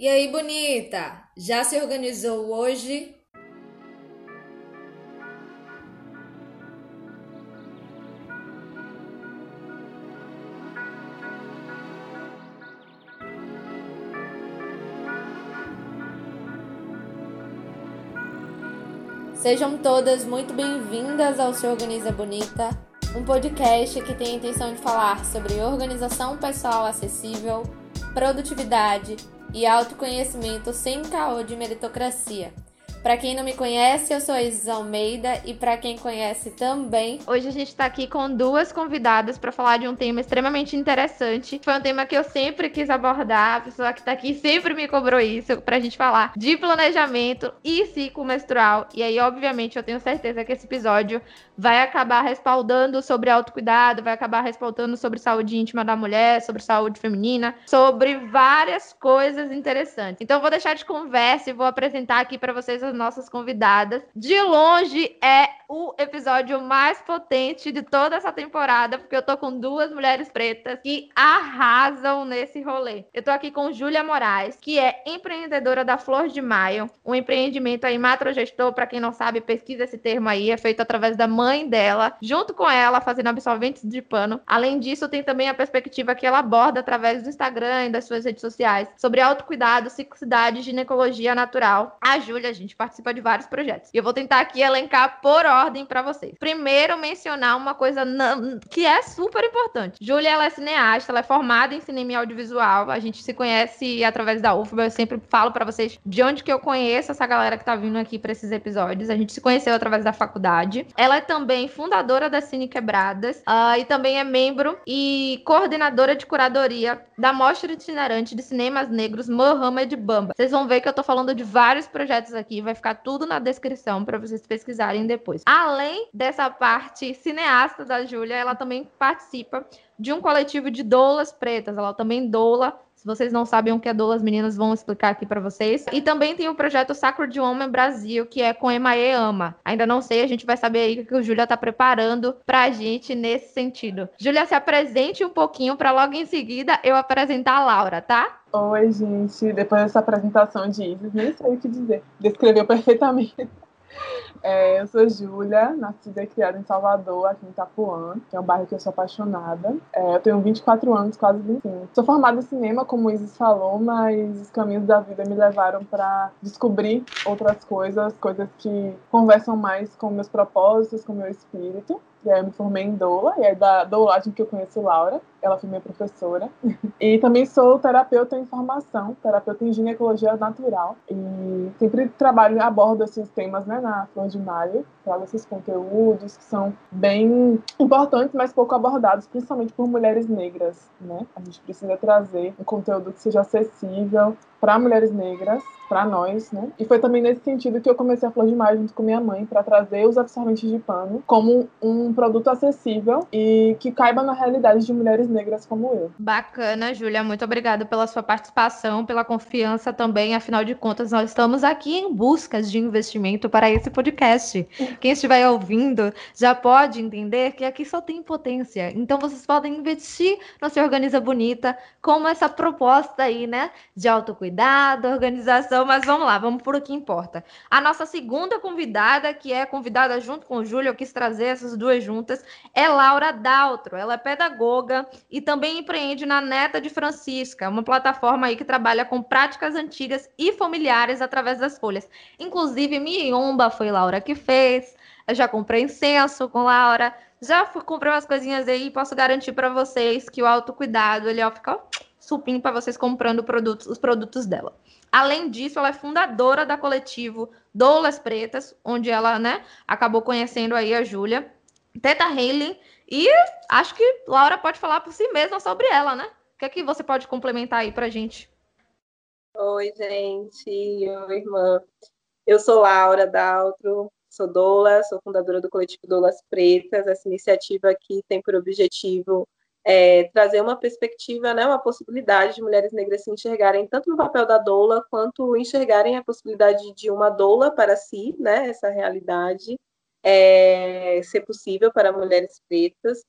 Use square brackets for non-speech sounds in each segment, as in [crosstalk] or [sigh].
E aí, bonita? Já se organizou hoje? Sejam todas muito bem-vindas ao Se Organiza Bonita, um podcast que tem a intenção de falar sobre organização pessoal acessível, produtividade e autoconhecimento sem caô de meritocracia. Para quem não me conhece, eu sou a Isis Almeida e para quem conhece também, hoje a gente está aqui com duas convidadas para falar de um tema extremamente interessante. Foi um tema que eu sempre quis abordar, a pessoa que está aqui sempre me cobrou isso para a gente falar de planejamento e ciclo menstrual. E aí, obviamente, eu tenho certeza que esse episódio vai acabar respaldando sobre autocuidado, vai acabar respaldando sobre saúde íntima da mulher, sobre saúde feminina, sobre várias coisas interessantes. Então, vou deixar de conversa e vou apresentar aqui para vocês as nossas convidadas. De longe é o episódio mais potente de toda essa temporada, porque eu tô com duas mulheres pretas que arrasam nesse rolê. Eu tô aqui com Júlia Moraes, que é empreendedora da Flor de Maio, um empreendimento aí matrogestor, para quem não sabe, pesquisa esse termo aí, é feito através da mãe dela, junto com ela, fazendo absorventes de pano. Além disso, tem também a perspectiva que ela aborda através do Instagram e das suas redes sociais sobre autocuidado, ciclicidade ginecologia natural. A Júlia, gente, participa de vários projetos. E eu vou tentar aqui elencar por ordem para vocês. Primeiro, mencionar uma coisa que é super importante. Júlia, ela é cineasta, ela é formada em cinema e audiovisual. A gente se conhece através da UFBA. Eu sempre falo para vocês de onde que eu conheço essa galera que tá vindo aqui para esses episódios. A gente se conheceu através da faculdade. Ela é também fundadora da Cine Quebradas uh, e também é membro e coordenadora de curadoria da Mostra Itinerante de Cinemas Negros Mohamed Bamba. Vocês vão ver que eu tô falando de vários projetos aqui vai ficar tudo na descrição para vocês pesquisarem depois. Além dessa parte cineasta da Júlia, ela também participa de um coletivo de doulas pretas. Ela também doula se vocês não sabem o que é doula, as meninas vão explicar aqui para vocês. E também tem o projeto Sacro de Homem Brasil, que é com Emaê Ama. Ainda não sei, a gente vai saber aí o que o Júlia tá preparando pra gente nesse sentido. Júlia, se apresente um pouquinho para logo em seguida eu apresentar a Laura, tá? Oi, gente. Depois dessa apresentação de Isis, nem sei o que dizer. Descreveu perfeitamente. É, eu sou Júlia, nascida e criada em Salvador, aqui em Itapuã, que é um bairro que eu sou apaixonada. É, eu tenho 24 anos, quase 25. Sou formada em cinema, como o Isis falou, mas os caminhos da vida me levaram para descobrir outras coisas, coisas que conversam mais com meus propósitos, com meu espírito. E aí eu me formei em doula, e é da doulagem que eu conheço Laura, ela foi minha professora. E também sou terapeuta em formação, terapeuta em ginecologia natural. E sempre trabalho, abordo esses temas né, na Flor de Maio, trago esses conteúdos que são bem importantes, mas pouco abordados, principalmente por mulheres negras. Né? A gente precisa trazer um conteúdo que seja acessível para mulheres negras, para nós, né? E foi também nesse sentido que eu comecei a Flor de Maio junto com minha mãe para trazer os absorventes de pano como um produto acessível e que caiba na realidade de mulheres negras como eu. Bacana, Júlia, muito obrigada pela sua participação, pela confiança também. Afinal de contas, nós estamos aqui em busca de investimento para esse podcast. Quem estiver ouvindo já pode entender que aqui só tem potência. Então vocês podem investir no Se Organiza Bonita como essa proposta aí, né, de autocuidado cuidado, organização, mas vamos lá, vamos por o que importa. A nossa segunda convidada, que é convidada junto com o Júlio, eu quis trazer essas duas juntas, é Laura Daltro. Ela é pedagoga e também empreende na Neta de Francisca, uma plataforma aí que trabalha com práticas antigas e familiares através das folhas. Inclusive, Miomba foi Laura que fez. Eu já comprei incenso com Laura. Já fui, comprei umas coisinhas aí e posso garantir para vocês que o autocuidado, ele ó, fica supim para vocês comprando produtos, os produtos dela. Além disso, ela é fundadora da coletivo Doulas Pretas, onde ela, né, acabou conhecendo aí a Júlia, Teta Haley, e acho que Laura pode falar por si mesma sobre ela, né? O que é que você pode complementar aí pra gente? Oi, gente. Oi, irmã. Eu sou Laura Daltro, sou doula, sou fundadora do coletivo Doulas Pretas. Essa iniciativa aqui tem por objetivo é, trazer uma perspectiva, né, uma possibilidade de mulheres negras se enxergarem tanto no papel da doula, quanto enxergarem a possibilidade de uma doula para si, né, essa realidade, é, ser possível para mulheres pretas.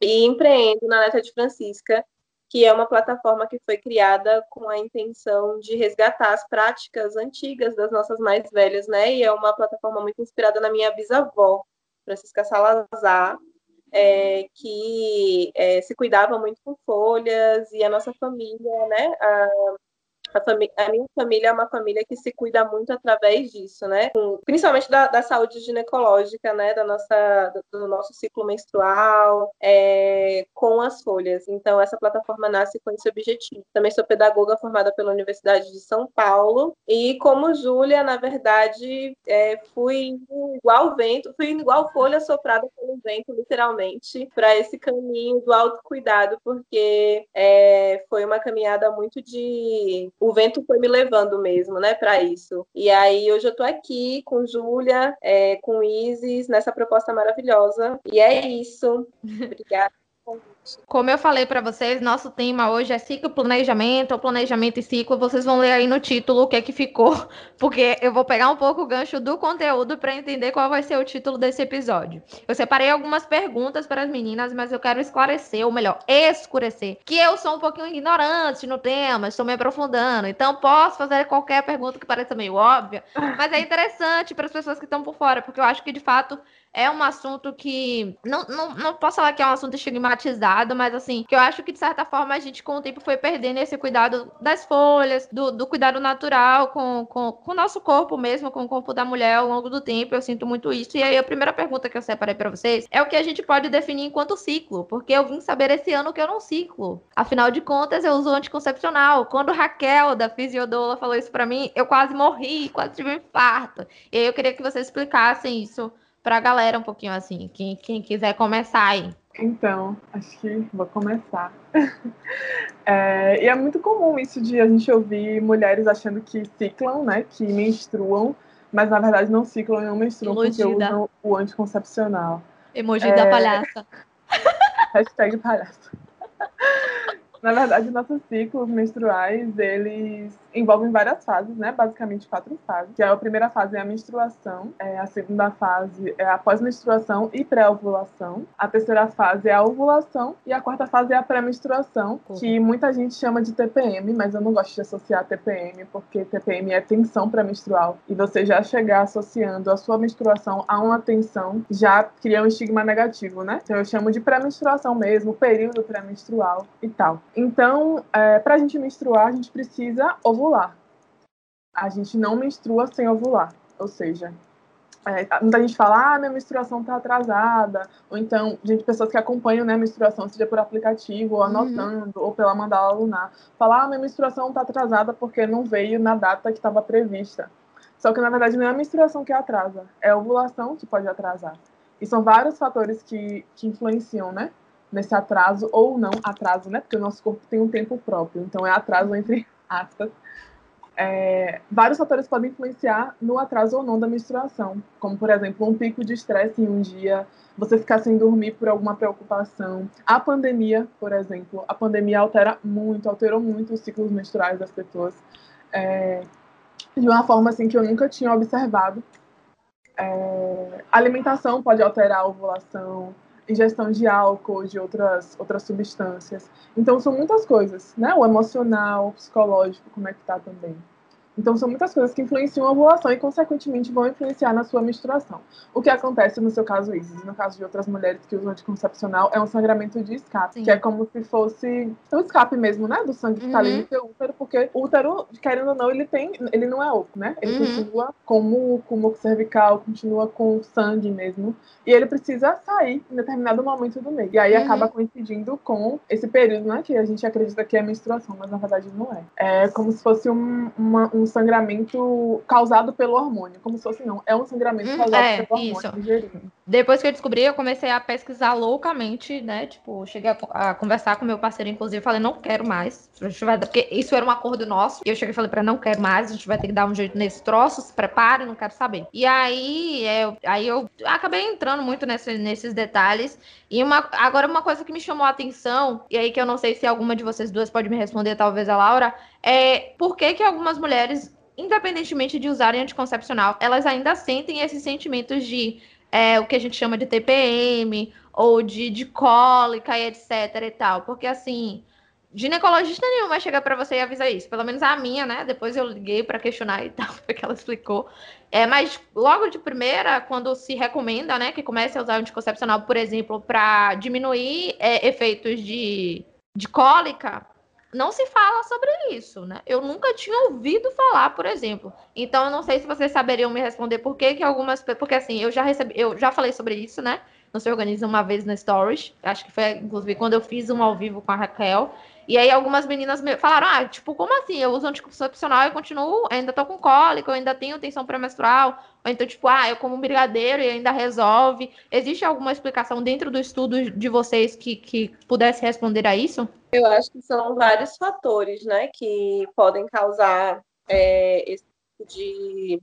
E empreendo na Neta de Francisca, que é uma plataforma que foi criada com a intenção de resgatar as práticas antigas das nossas mais velhas, né? E é uma plataforma muito inspirada na minha bisavó, Francisca Salazar, é, que é, se cuidava muito com folhas e a nossa família, né? A, a, a, minha família é uma família que se cuida muito através disso, né? Principalmente da, da saúde ginecológica, né? Da nossa, do, do nosso ciclo menstrual, é, com as folhas. Então, essa plataforma nasce com esse objetivo. Também sou pedagoga formada pela Universidade de São Paulo. E como Júlia, na verdade, é, fui igual vento, fui igual folha soprada pelo vento, literalmente, para esse caminho do autocuidado, porque é, foi uma caminhada muito de o vento foi me levando mesmo, né, para isso. E aí hoje eu tô aqui com Júlia, é, com Isis, nessa proposta maravilhosa. E é isso. Obrigada. Como eu falei para vocês, nosso tema hoje é ciclo planejamento, ou planejamento e ciclo. Vocês vão ler aí no título o que é que ficou, [laughs] porque eu vou pegar um pouco o gancho do conteúdo para entender qual vai ser o título desse episódio. Eu separei algumas perguntas para as meninas, mas eu quero esclarecer, ou melhor, escurecer, que eu sou um pouquinho ignorante no tema, estou me aprofundando, então posso fazer qualquer pergunta que pareça meio óbvia, mas é interessante para as pessoas que estão por fora, porque eu acho que de fato é um assunto que. Não, não, não posso falar que é um assunto estigmatizado, mas assim, que eu acho que de certa forma a gente com o tempo foi perdendo esse cuidado das folhas, do, do cuidado natural com, com, com o nosso corpo mesmo, com o corpo da mulher ao longo do tempo. Eu sinto muito isso. E aí a primeira pergunta que eu separei para vocês é o que a gente pode definir enquanto ciclo, porque eu vim saber esse ano que eu não ciclo. Afinal de contas, eu uso anticoncepcional. Quando Raquel, da Fisiodola, falou isso para mim, eu quase morri, quase tive um infarto. E aí eu queria que vocês explicassem isso para a galera um pouquinho assim, quem, quem quiser começar aí. Então, acho que vou começar. [laughs] é, e é muito comum isso de a gente ouvir mulheres achando que ciclam, né? Que menstruam, mas na verdade não ciclam e não menstruam porque usam o anticoncepcional. Emoji é... da palhaça. [laughs] Hashtag palhaça. [laughs] na verdade, nossos ciclos menstruais, eles envolvem várias fases, né? Basicamente quatro fases. Que é a primeira fase é a menstruação, é, a segunda fase é a pós-menstruação e pré-ovulação. A terceira fase é a ovulação e a quarta fase é a pré-menstruação, uhum. que muita gente chama de TPM, mas eu não gosto de associar TPM porque TPM é tensão pré-menstrual e você já chegar associando a sua menstruação a uma tensão já cria um estigma negativo, né? Então eu chamo de pré-menstruação mesmo, período pré-menstrual e tal. Então, é, para a gente menstruar, a gente precisa ovular ovular. A gente não menstrua sem ovular. Ou seja, é, muita gente fala, ah, minha menstruação está atrasada, ou então, gente, pessoas que acompanham né, a menstruação, seja por aplicativo, ou uhum. anotando, uhum. ou pela mandala lunar, falar, ah, minha menstruação está atrasada porque não veio na data que estava prevista. Só que, na verdade, não é a menstruação que atrasa, é a ovulação que pode atrasar. E são vários fatores que, que influenciam, né, nesse atraso, ou não atraso, né, porque o nosso corpo tem um tempo próprio, então é atraso entre aspas, é, vários fatores podem influenciar no atraso ou não da menstruação, como, por exemplo, um pico de estresse em um dia, você ficar sem dormir por alguma preocupação. A pandemia, por exemplo, a pandemia altera muito, alterou muito os ciclos menstruais das pessoas, é, de uma forma assim que eu nunca tinha observado. É, alimentação pode alterar a ovulação, ingestão de álcool, de outras, outras substâncias. Então, são muitas coisas, né? O emocional, o psicológico, como é que tá também. Então, são muitas coisas que influenciam a ovulação e, consequentemente, vão influenciar na sua menstruação. O que acontece no seu caso, Isis, no caso de outras mulheres que usam anticoncepcional, é um sangramento de escape, Sim. que é como se fosse um escape mesmo, né, do sangue que está ali no uhum. seu útero, porque o útero, querendo ou não, ele tem, ele não é oco, né? Ele uhum. continua com muco, muco cervical, continua com sangue mesmo, e ele precisa sair em determinado momento do mês. E aí uhum. acaba coincidindo com esse período, né, que a gente acredita que é menstruação, mas na verdade não é. É como se fosse um, uma, um sangramento causado pelo hormônio, como se fosse não, é um sangramento hum, causado é, pelo hormônio. Isso. Depois que eu descobri, eu comecei a pesquisar loucamente, né? Tipo, cheguei a, a conversar com meu parceiro, inclusive, falei, não quero mais. Porque isso era um acordo nosso. E eu cheguei e falei para não quero mais, a gente vai ter que dar um jeito nesse troço, se prepare, não quero saber. E aí, eu, é, aí eu acabei entrando muito nesse, nesses detalhes. E uma, agora uma coisa que me chamou a atenção, e aí que eu não sei se alguma de vocês duas pode me responder, talvez a Laura, é por que, que algumas mulheres, independentemente de usarem anticoncepcional, elas ainda sentem esses sentimentos de é, o que a gente chama de TPM, ou de, de cólica e etc e tal. Porque assim, ginecologista nenhum vai chegar para você e avisar isso. Pelo menos a minha, né? Depois eu liguei para questionar [laughs] e tal, porque ela explicou. É, mas logo de primeira, quando se recomenda, né, que comece a usar o anticoncepcional, por exemplo, para diminuir é, efeitos de, de cólica, não se fala sobre isso, né? Eu nunca tinha ouvido falar, por exemplo. Então, eu não sei se vocês saberiam me responder por que, que algumas. Porque assim, eu já recebi, eu já falei sobre isso, né? Não se organiza uma vez na Stories. Acho que foi, inclusive, quando eu fiz um ao vivo com a Raquel. E aí algumas meninas me falaram: ah, tipo, como assim? Eu uso anticoncepcional e continuo, ainda tô com cólica, eu ainda tenho tensão pré-menstrual. Ou então, tipo, ah, eu como um brigadeiro e ainda resolve. Existe alguma explicação dentro do estudo de vocês que, que pudesse responder a isso? Eu acho que são vários fatores, né, que podem causar é, esse tipo de,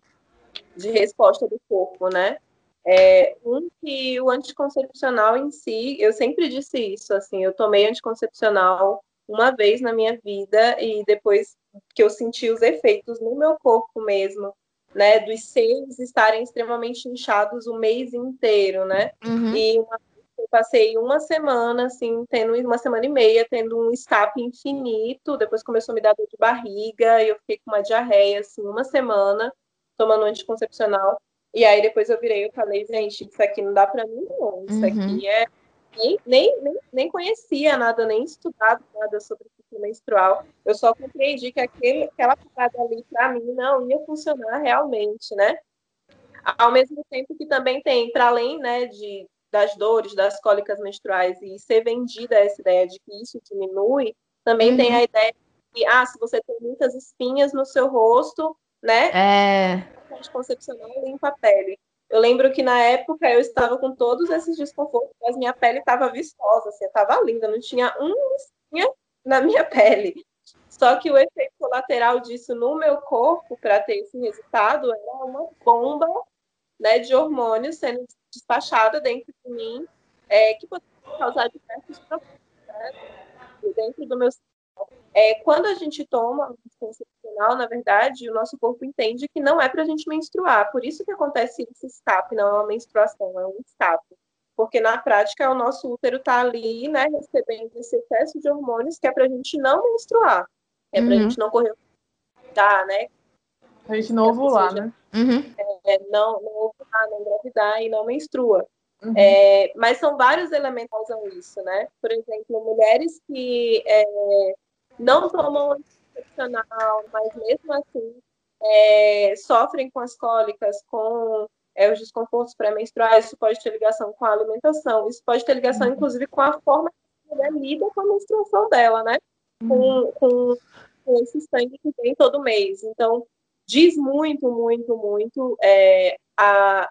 de resposta do corpo, né? É, um que o anticoncepcional em si, eu sempre disse isso, assim, eu tomei anticoncepcional uma vez na minha vida e depois que eu senti os efeitos no meu corpo mesmo, né, dos seios estarem extremamente inchados o mês inteiro, né? Uhum. E uma, eu passei uma semana, assim, tendo uma semana e meia, tendo um escape infinito, depois começou a me dar dor de barriga, e eu fiquei com uma diarreia, assim, uma semana, tomando anticoncepcional. E aí depois eu virei e falei, gente, isso aqui não dá para mim não. Isso uhum. aqui é nem, nem, nem, nem conhecia nada, nem estudado nada sobre ciclo menstrual. Eu só compreendi que aquele, aquela parada ali, para mim, não ia funcionar realmente, né? Ao mesmo tempo que também tem, para além né, de, das dores, das cólicas menstruais, e ser vendida essa ideia de que isso diminui, também uhum. tem a ideia de, ah, se você tem muitas espinhas no seu rosto, né? É anticoncepcional limpa a pele. Eu lembro que na época eu estava com todos esses desconfortos, mas minha pele estava vistosa, assim, estava linda, não tinha um espinha na minha [laughs] pele. Só que o efeito colateral disso no meu corpo, para ter esse resultado, era uma bomba né, de hormônios sendo despachada dentro de mim, é, que poderia causar diversos problemas né, dentro do meu é, quando a gente toma anticoncepcional, na verdade, o nosso corpo entende que não é para a gente menstruar. Por isso que acontece esse escape, não é uma menstruação, é um escape. Porque na prática o nosso útero está ali, né, recebendo esse excesso de hormônios que é para a gente não menstruar. É para a uhum. gente não correr dá, né? A gente não ovular, né? Uhum. É, não, não ovular, não engravidar e não menstrua. Uhum. É, mas são vários elementos que causam isso, né? Por exemplo, mulheres que é, não tomam anticoncepcional, mas mesmo assim é, sofrem com as cólicas, com é, os desconfortos pré-menstruais, isso pode ter ligação com a alimentação, isso pode ter ligação, uhum. inclusive, com a forma que a mulher lida com a menstruação dela, né? Com, uhum. com, com esse sangue que vem todo mês. Então, diz muito, muito, muito é, a,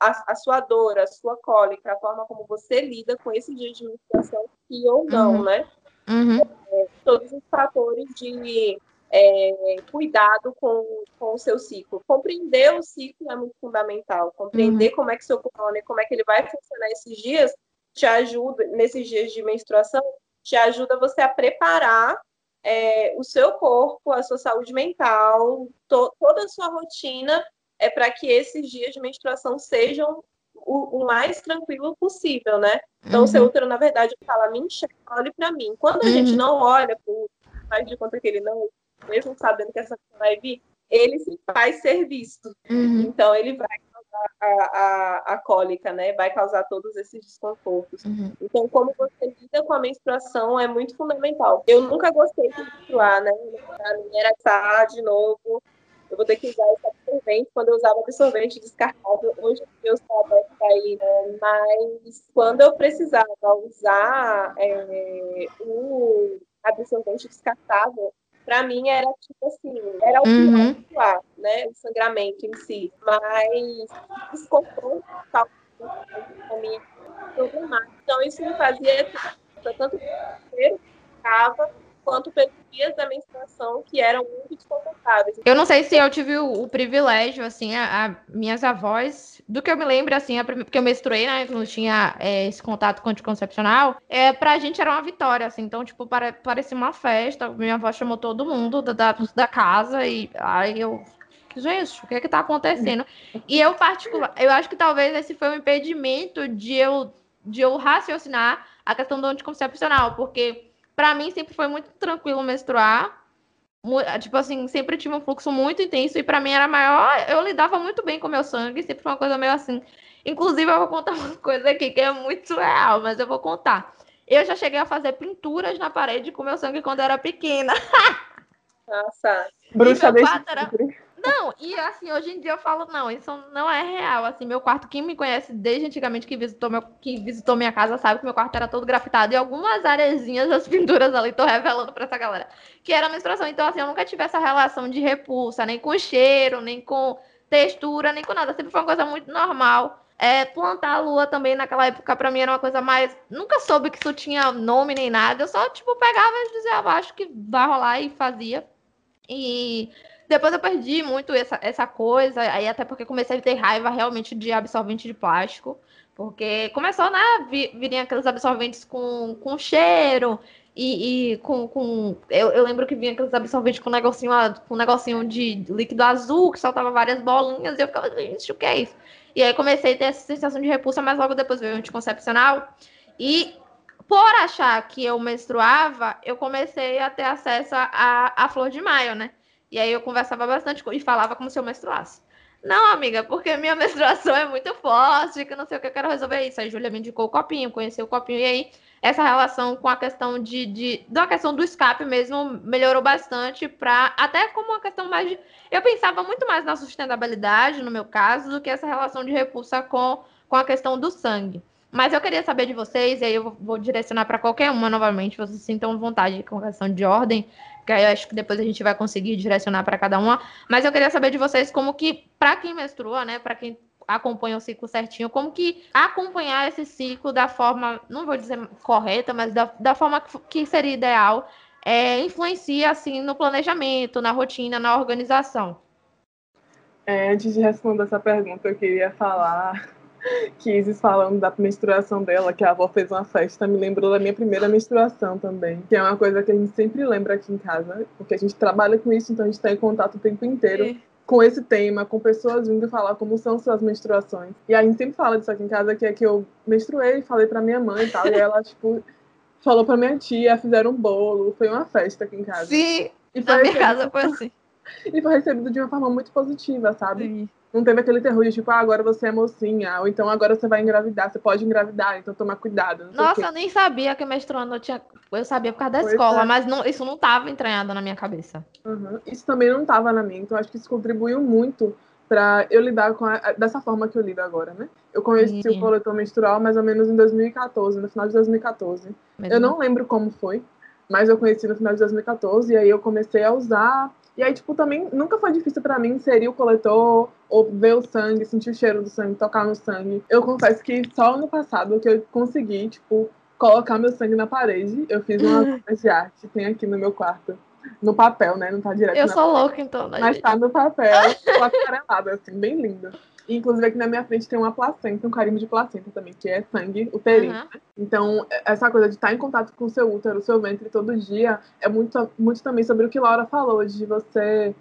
a, a, sua dor, a sua cólica, a forma como você lida com esse dia de menstruação, sim ou não, uhum. né? Uhum. É, todos os fatores de é, cuidado com, com o seu ciclo. Compreender o ciclo é muito fundamental. Compreender uhum. como é que seu corpo, como é que ele vai funcionar esses dias, te ajuda, nesses dias de menstruação, te ajuda você a preparar é, o seu corpo, a sua saúde mental, to, toda a sua rotina é para que esses dias de menstruação sejam o, o, mais tranquilo possível, né? Então, uhum. o seu útero, na verdade, fala, me enxerga, olhe para mim. Quando a uhum. gente não olha, faz de conta que ele não, mesmo sabendo que essa vai vir, ele se faz ser visto. Uhum. Então, ele vai causar a, a, a, cólica, né? Vai causar todos esses desconfortos. Uhum. Então, como você lida com a menstruação é muito fundamental. Eu nunca gostei de menstruar, né? Pra mim era tá de novo eu vou ter que usar esse absorvente quando eu usava absorvente descartável. Hoje eu sou aberta aí, né? mas quando eu precisava usar é, o absorvente descartável, para mim era tipo assim, era o uhum. pior, né? O sangramento em si. Mas desconforto tal para mim problemático. Então isso me fazia tanto que ficava quanto pelos dias da menstruação que eram muito desconfortáveis. Eu não sei se eu tive o, o privilégio, assim, a, a, minhas avós, do que eu me lembro, assim, a, porque eu menstruei, né, quando tinha é, esse contato com anticoncepcional, é, pra gente era uma vitória, assim, então, tipo, para, parecia uma festa, minha avó chamou todo mundo da, da, da casa e aí eu gente, o que é que tá acontecendo? E eu, particular, eu acho que talvez esse foi um impedimento de eu, de eu raciocinar a questão do anticoncepcional, porque para mim sempre foi muito tranquilo menstruar. Tipo assim, sempre tive um fluxo muito intenso e para mim era maior. Eu lidava muito bem com meu sangue, sempre foi uma coisa meio assim. Inclusive, eu vou contar [laughs] uma coisa aqui que é muito real, mas eu vou contar. Eu já cheguei a fazer pinturas na parede com meu sangue quando eu era pequena. [laughs] Nossa. Bruxa deixa. Era... Não, e assim, hoje em dia eu falo, não, isso não é real. Assim, meu quarto, quem me conhece desde antigamente que visitou, meu, que visitou minha casa, sabe que meu quarto era todo grafitado e algumas arezinhas das [laughs] pinturas ali, tô revelando pra essa galera, que era menstruação. Então, assim, eu nunca tive essa relação de repulsa, nem com cheiro, nem com textura, nem com nada. Sempre foi uma coisa muito normal. É, plantar a lua também naquela época para mim era uma coisa mais. Nunca soube que isso tinha nome nem nada. Eu só, tipo, pegava e dizia, ah, acho que vai rolar e fazia. E depois eu perdi muito essa, essa coisa, aí até porque comecei a ter raiva realmente de absorvente de plástico. Porque começou, né? Virem aqueles absorventes com, com cheiro e, e com. com eu, eu, lembro que vinha aqueles absorventes com um negocinho, com um negocinho de líquido azul que soltava várias bolinhas, e eu ficava, gente, o que é isso? E aí comecei a ter essa sensação de repulsa, mas logo depois veio o anticoncepcional. E por achar que eu menstruava, eu comecei a ter acesso à, à flor de maio, né? E aí eu conversava bastante e falava como se eu menstruasse. Não, amiga, porque minha [laughs] menstruação é muito forte, que não sei o que eu quero resolver isso. Aí a Júlia me indicou o copinho, conheceu o copinho, e aí essa relação com a questão de, de da questão do escape mesmo melhorou bastante para até como uma questão mais de eu pensava muito mais na sustentabilidade no meu caso do que essa relação de repulsa com, com a questão do sangue. Mas eu queria saber de vocês, e aí eu vou direcionar para qualquer uma novamente, vocês sintam vontade com questão de ordem, que aí eu acho que depois a gente vai conseguir direcionar para cada uma. Mas eu queria saber de vocês como que, para quem menstrua, né, para quem acompanha o ciclo certinho, como que acompanhar esse ciclo da forma, não vou dizer correta, mas da, da forma que, seria ideal, é, influencia assim no planejamento, na rotina, na organização. É, antes de responder essa pergunta, eu queria falar que Isis falando da menstruação dela, que a avó fez uma festa, me lembrou da minha primeira menstruação também, que é uma coisa que a gente sempre lembra aqui em casa, porque a gente trabalha com isso, então a gente está em contato o tempo inteiro. É com esse tema, com pessoas vindo falar como são suas menstruações. E a gente sempre fala disso aqui em casa, que é que eu menstruei, falei pra minha mãe e tal, e ela, tipo, falou pra minha tia, fizeram um bolo, foi uma festa aqui em casa. Sim, e na minha casa foi assim. [laughs] E foi recebido de uma forma muito positiva, sabe? Sim. Não teve aquele terror de tipo, ah, agora você é mocinha, ou então agora você vai engravidar, você pode engravidar, então toma cuidado. Nossa, eu nem sabia que menstruando eu tinha. Eu sabia por causa da pois escola, é. mas não, isso não estava entranhado na minha cabeça. Uhum. Isso também não estava na minha, então acho que isso contribuiu muito para eu lidar com a, dessa forma que eu lido agora, né? Eu conheci Sim. o coletor menstrual mais ou menos em 2014, no final de 2014. Mesmo. Eu não lembro como foi, mas eu conheci no final de 2014 e aí eu comecei a usar e aí, tipo, também nunca foi difícil para mim inserir o coletor ou ver o sangue, sentir o cheiro do sangue, tocar no sangue. Eu confesso que só ano passado que eu consegui, tipo, colocar meu sangue na parede. Eu fiz uma [laughs] de arte, tem aqui no meu quarto. No papel, né? Não tá direto. Eu sou louca, então. Né, Mas gente? tá no papel, aquarelado, assim, bem lindo. Inclusive, aqui na minha frente tem uma placenta, um carimbo de placenta também, que é sangue uterino. Uhum. Então, essa coisa de estar em contato com o seu útero, o seu ventre todo dia, é muito, muito também sobre o que Laura falou, de você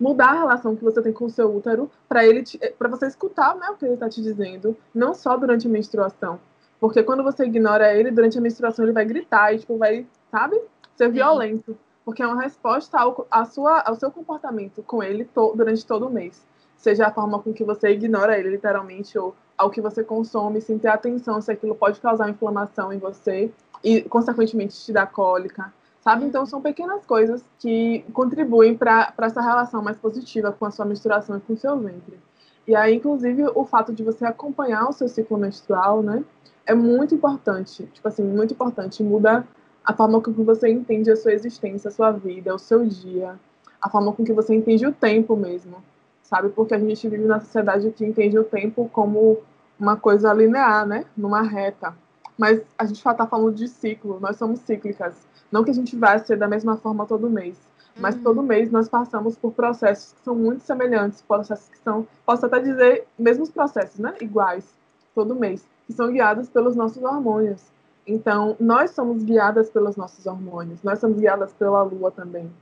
mudar a relação que você tem com o seu útero para ele para você escutar né, o que ele está te dizendo, não só durante a menstruação. Porque quando você ignora ele, durante a menstruação ele vai gritar e tipo, vai, sabe, ser violento. Porque é uma resposta ao, sua, ao seu comportamento com ele to, durante todo o mês seja a forma com que você ignora ele, literalmente, ou ao que você consome, sem ter atenção se aquilo pode causar inflamação em você e, consequentemente, te dar cólica, sabe? Então, são pequenas coisas que contribuem para essa relação mais positiva com a sua menstruação e com o seu ventre. E aí, inclusive, o fato de você acompanhar o seu ciclo menstrual, né, é muito importante. Tipo assim, muito importante. Muda a forma com que você entende a sua existência, a sua vida, o seu dia, a forma com que você entende o tempo mesmo sabe? Porque a gente vive na sociedade que entende o tempo como uma coisa linear, né? Numa reta. Mas a gente está falando de ciclo, nós somos cíclicas. Não que a gente vá ser da mesma forma todo mês, mas uhum. todo mês nós passamos por processos que são muito semelhantes, processos que são, posso até dizer, mesmos processos, né? Iguais, todo mês, que são guiados pelos nossos hormônios. Então, nós somos guiadas pelos nossos hormônios, nós somos guiadas pela lua também.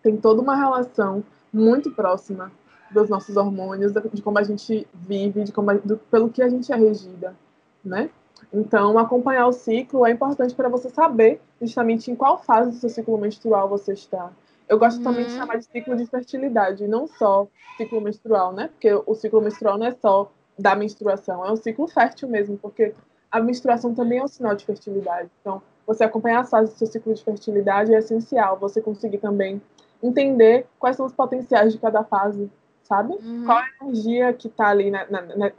Tem toda uma relação muito próxima dos nossos hormônios, de como a gente vive, de como do, pelo que a gente é regida, né? Então, acompanhar o ciclo é importante para você saber justamente em qual fase do seu ciclo menstrual você está. Eu gosto uhum. também de chamar de ciclo de fertilidade, não só ciclo menstrual, né? Porque o ciclo menstrual não é só da menstruação, é um ciclo fértil mesmo, porque a menstruação também é um sinal de fertilidade. Então, você acompanhar as fases do seu ciclo de fertilidade é essencial. Você conseguir também entender quais são os potenciais de cada fase, sabe? Uhum. Qual a energia que está ali na, na, na,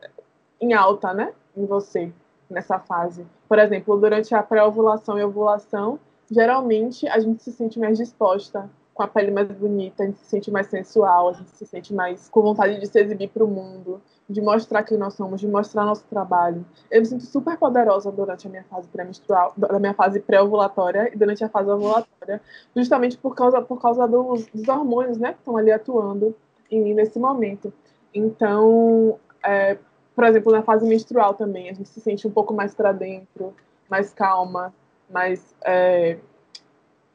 em alta, né? Em você, nessa fase. Por exemplo, durante a pré-ovulação e ovulação, geralmente a gente se sente mais disposta com a pele mais bonita, a gente se sente mais sensual, a gente se sente mais com vontade de se exibir para o mundo, de mostrar quem nós somos, de mostrar nosso trabalho. Eu me sinto super poderosa durante a minha fase pré-menstrual, da minha fase pré-ovulatória e durante a fase ovulatória, justamente por causa, por causa dos, dos hormônios, né, que estão ali atuando em mim nesse momento. Então, é, por exemplo, na fase menstrual também, a gente se sente um pouco mais para dentro, mais calma, mais é,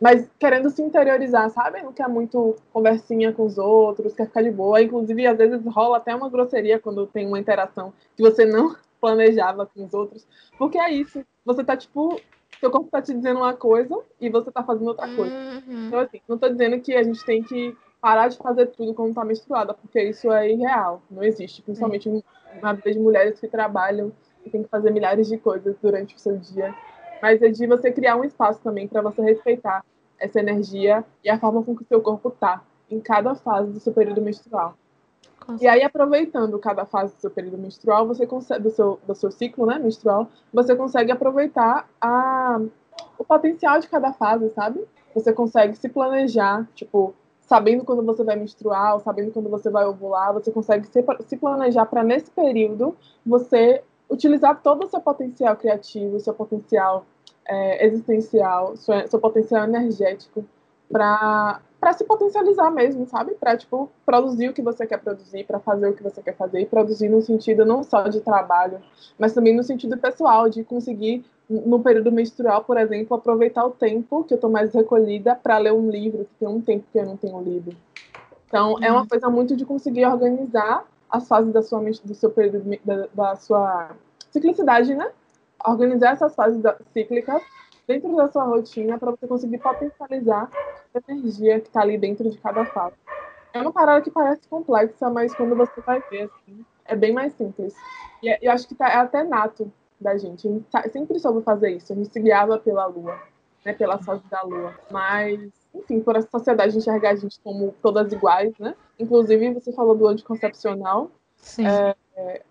mas querendo se interiorizar, sabe? Não quer muito conversinha com os outros, quer ficar de boa. Inclusive, às vezes rola até uma grosseria quando tem uma interação que você não [laughs] planejava com os outros. Porque é isso. Você tá, tipo, seu corpo tá te dizendo uma coisa e você tá fazendo outra coisa. Uhum. Então, assim, não tô dizendo que a gente tem que parar de fazer tudo quando tá menstruada, porque isso é irreal, não existe. Principalmente uhum. na vida de mulheres que trabalham e tem que fazer milhares de coisas durante o seu dia mas é de você criar um espaço também para você respeitar essa energia e a forma com que o seu corpo tá em cada fase do seu período menstrual. E aí, aproveitando cada fase do seu período menstrual, você consegue, do seu, do seu ciclo né, menstrual, você consegue aproveitar a, o potencial de cada fase, sabe? Você consegue se planejar, tipo, sabendo quando você vai menstruar, sabendo quando você vai ovular, você consegue se, se planejar para nesse período você utilizar todo o seu potencial criativo, seu potencial é, existencial, seu, seu potencial energético para para se potencializar mesmo, sabe? Para tipo produzir o que você quer produzir, para fazer o que você quer fazer e produzir no sentido não só de trabalho, mas também no sentido pessoal de conseguir no período menstrual, por exemplo, aproveitar o tempo que eu estou mais recolhida para ler um livro, que tem um tempo que eu não tenho lido. Então, é uma uhum. coisa muito de conseguir organizar as fases da sua, do seu período, da, da sua ciclicidade, né? Organizar essas fases da, cíclicas dentro da sua rotina para você conseguir potencializar a energia que está ali dentro de cada fase. É uma parada que parece complexa, mas quando você vai ver, assim, é bem mais simples. E é, eu acho que tá, é até nato da gente. A gente tá, sempre soube fazer isso. A gente se guiava pela lua, né, pela fase da lua. Mas, enfim, por essa sociedade enxergar a gente como todas iguais, né? Inclusive, você falou do anticoncepcional. Sim. É, é,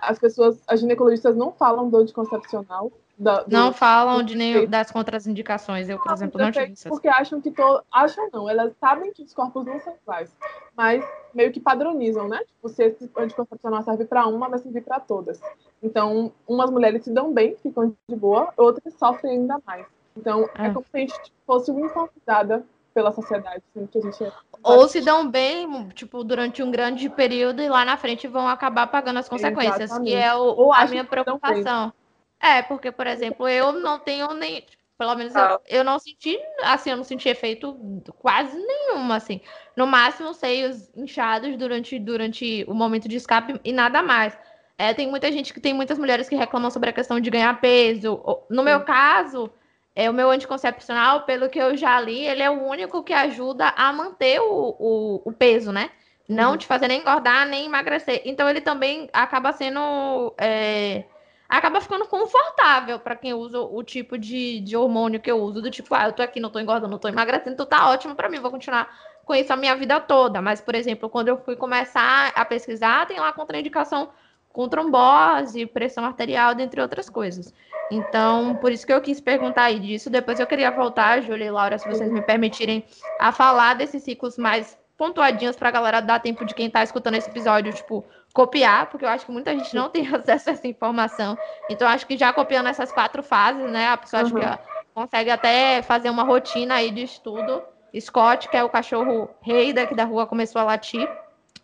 as pessoas, as ginecologistas não falam do anticoncepcional. Da, do, não falam de nenhum das contraindicações. Eu, por exemplo, não tive isso. Porque acham que to... acham não, elas sabem que os corpos não são iguais, mas meio que padronizam, né? Tipo, se esse anticoncepcional serve para uma, vai servir para todas. Então, umas mulheres se dão bem, ficam de boa, outras sofrem ainda mais. Então, é, é como se a gente fosse uma infantilizada pela sociedade, sendo que a gente é... Ou se dão bem, tipo, durante um grande período e lá na frente vão acabar pagando as consequências, Exatamente. que é o, a minha preocupação. É, porque, por exemplo, eu não tenho nem. Pelo menos eu, eu não senti, assim, eu não senti efeito quase nenhum, assim. No máximo, seios inchados durante, durante o momento de escape e nada mais. É, tem muita gente que tem muitas mulheres que reclamam sobre a questão de ganhar peso. No meu caso, é o meu anticoncepcional, pelo que eu já li, ele é o único que ajuda a manter o, o, o peso, né? Não uhum. te fazer nem engordar, nem emagrecer. Então ele também acaba sendo. É, acaba ficando confortável para quem usa o tipo de, de hormônio que eu uso, do tipo, ah, eu tô aqui, não tô engordando, não tô emagrecendo, então tá ótimo para mim, vou continuar com isso a minha vida toda. Mas, por exemplo, quando eu fui começar a pesquisar, tem lá contraindicação com trombose, pressão arterial, dentre outras coisas. Então, por isso que eu quis perguntar aí disso. Depois eu queria voltar, Júlia e Laura, se vocês me permitirem, a falar desses ciclos mais pontuadinhos para a galera dar tempo de quem está escutando esse episódio, tipo, copiar, porque eu acho que muita gente não [laughs] tem [laughs] acesso a essa informação. Então, acho que já copiando essas quatro fases, né, a pessoa uhum. acho que consegue até fazer uma rotina aí de estudo. Scott, que é o cachorro rei daqui da rua, começou a latir.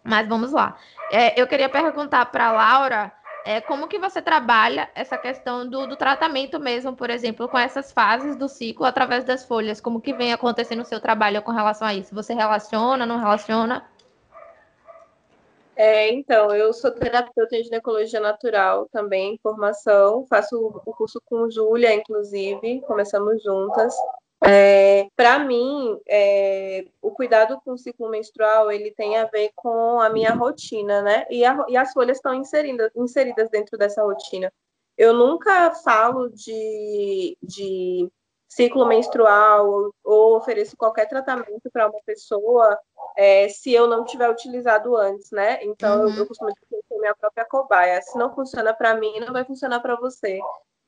Mas vamos lá. É, eu queria perguntar para a Laura é, como que você trabalha essa questão do, do, tratamento mesmo, por exemplo, com essas fases do ciclo através das folhas? Como que vem acontecendo o seu trabalho com relação a isso? Você relaciona, não relaciona? É, então, eu sou terapeuta em ginecologia natural também, formação, faço o curso com Júlia, inclusive, começamos juntas. É, para mim, é, o cuidado com o ciclo menstrual ele tem a ver com a minha rotina, né? E, a, e as folhas estão inseridas, inseridas dentro dessa rotina. Eu nunca falo de, de ciclo menstrual ou, ofereço qualquer tratamento para uma pessoa é, se eu não tiver utilizado antes, né? Então, uhum. eu, eu costumo dizer que minha própria cobaia. Se não funciona para mim, não vai funcionar para você,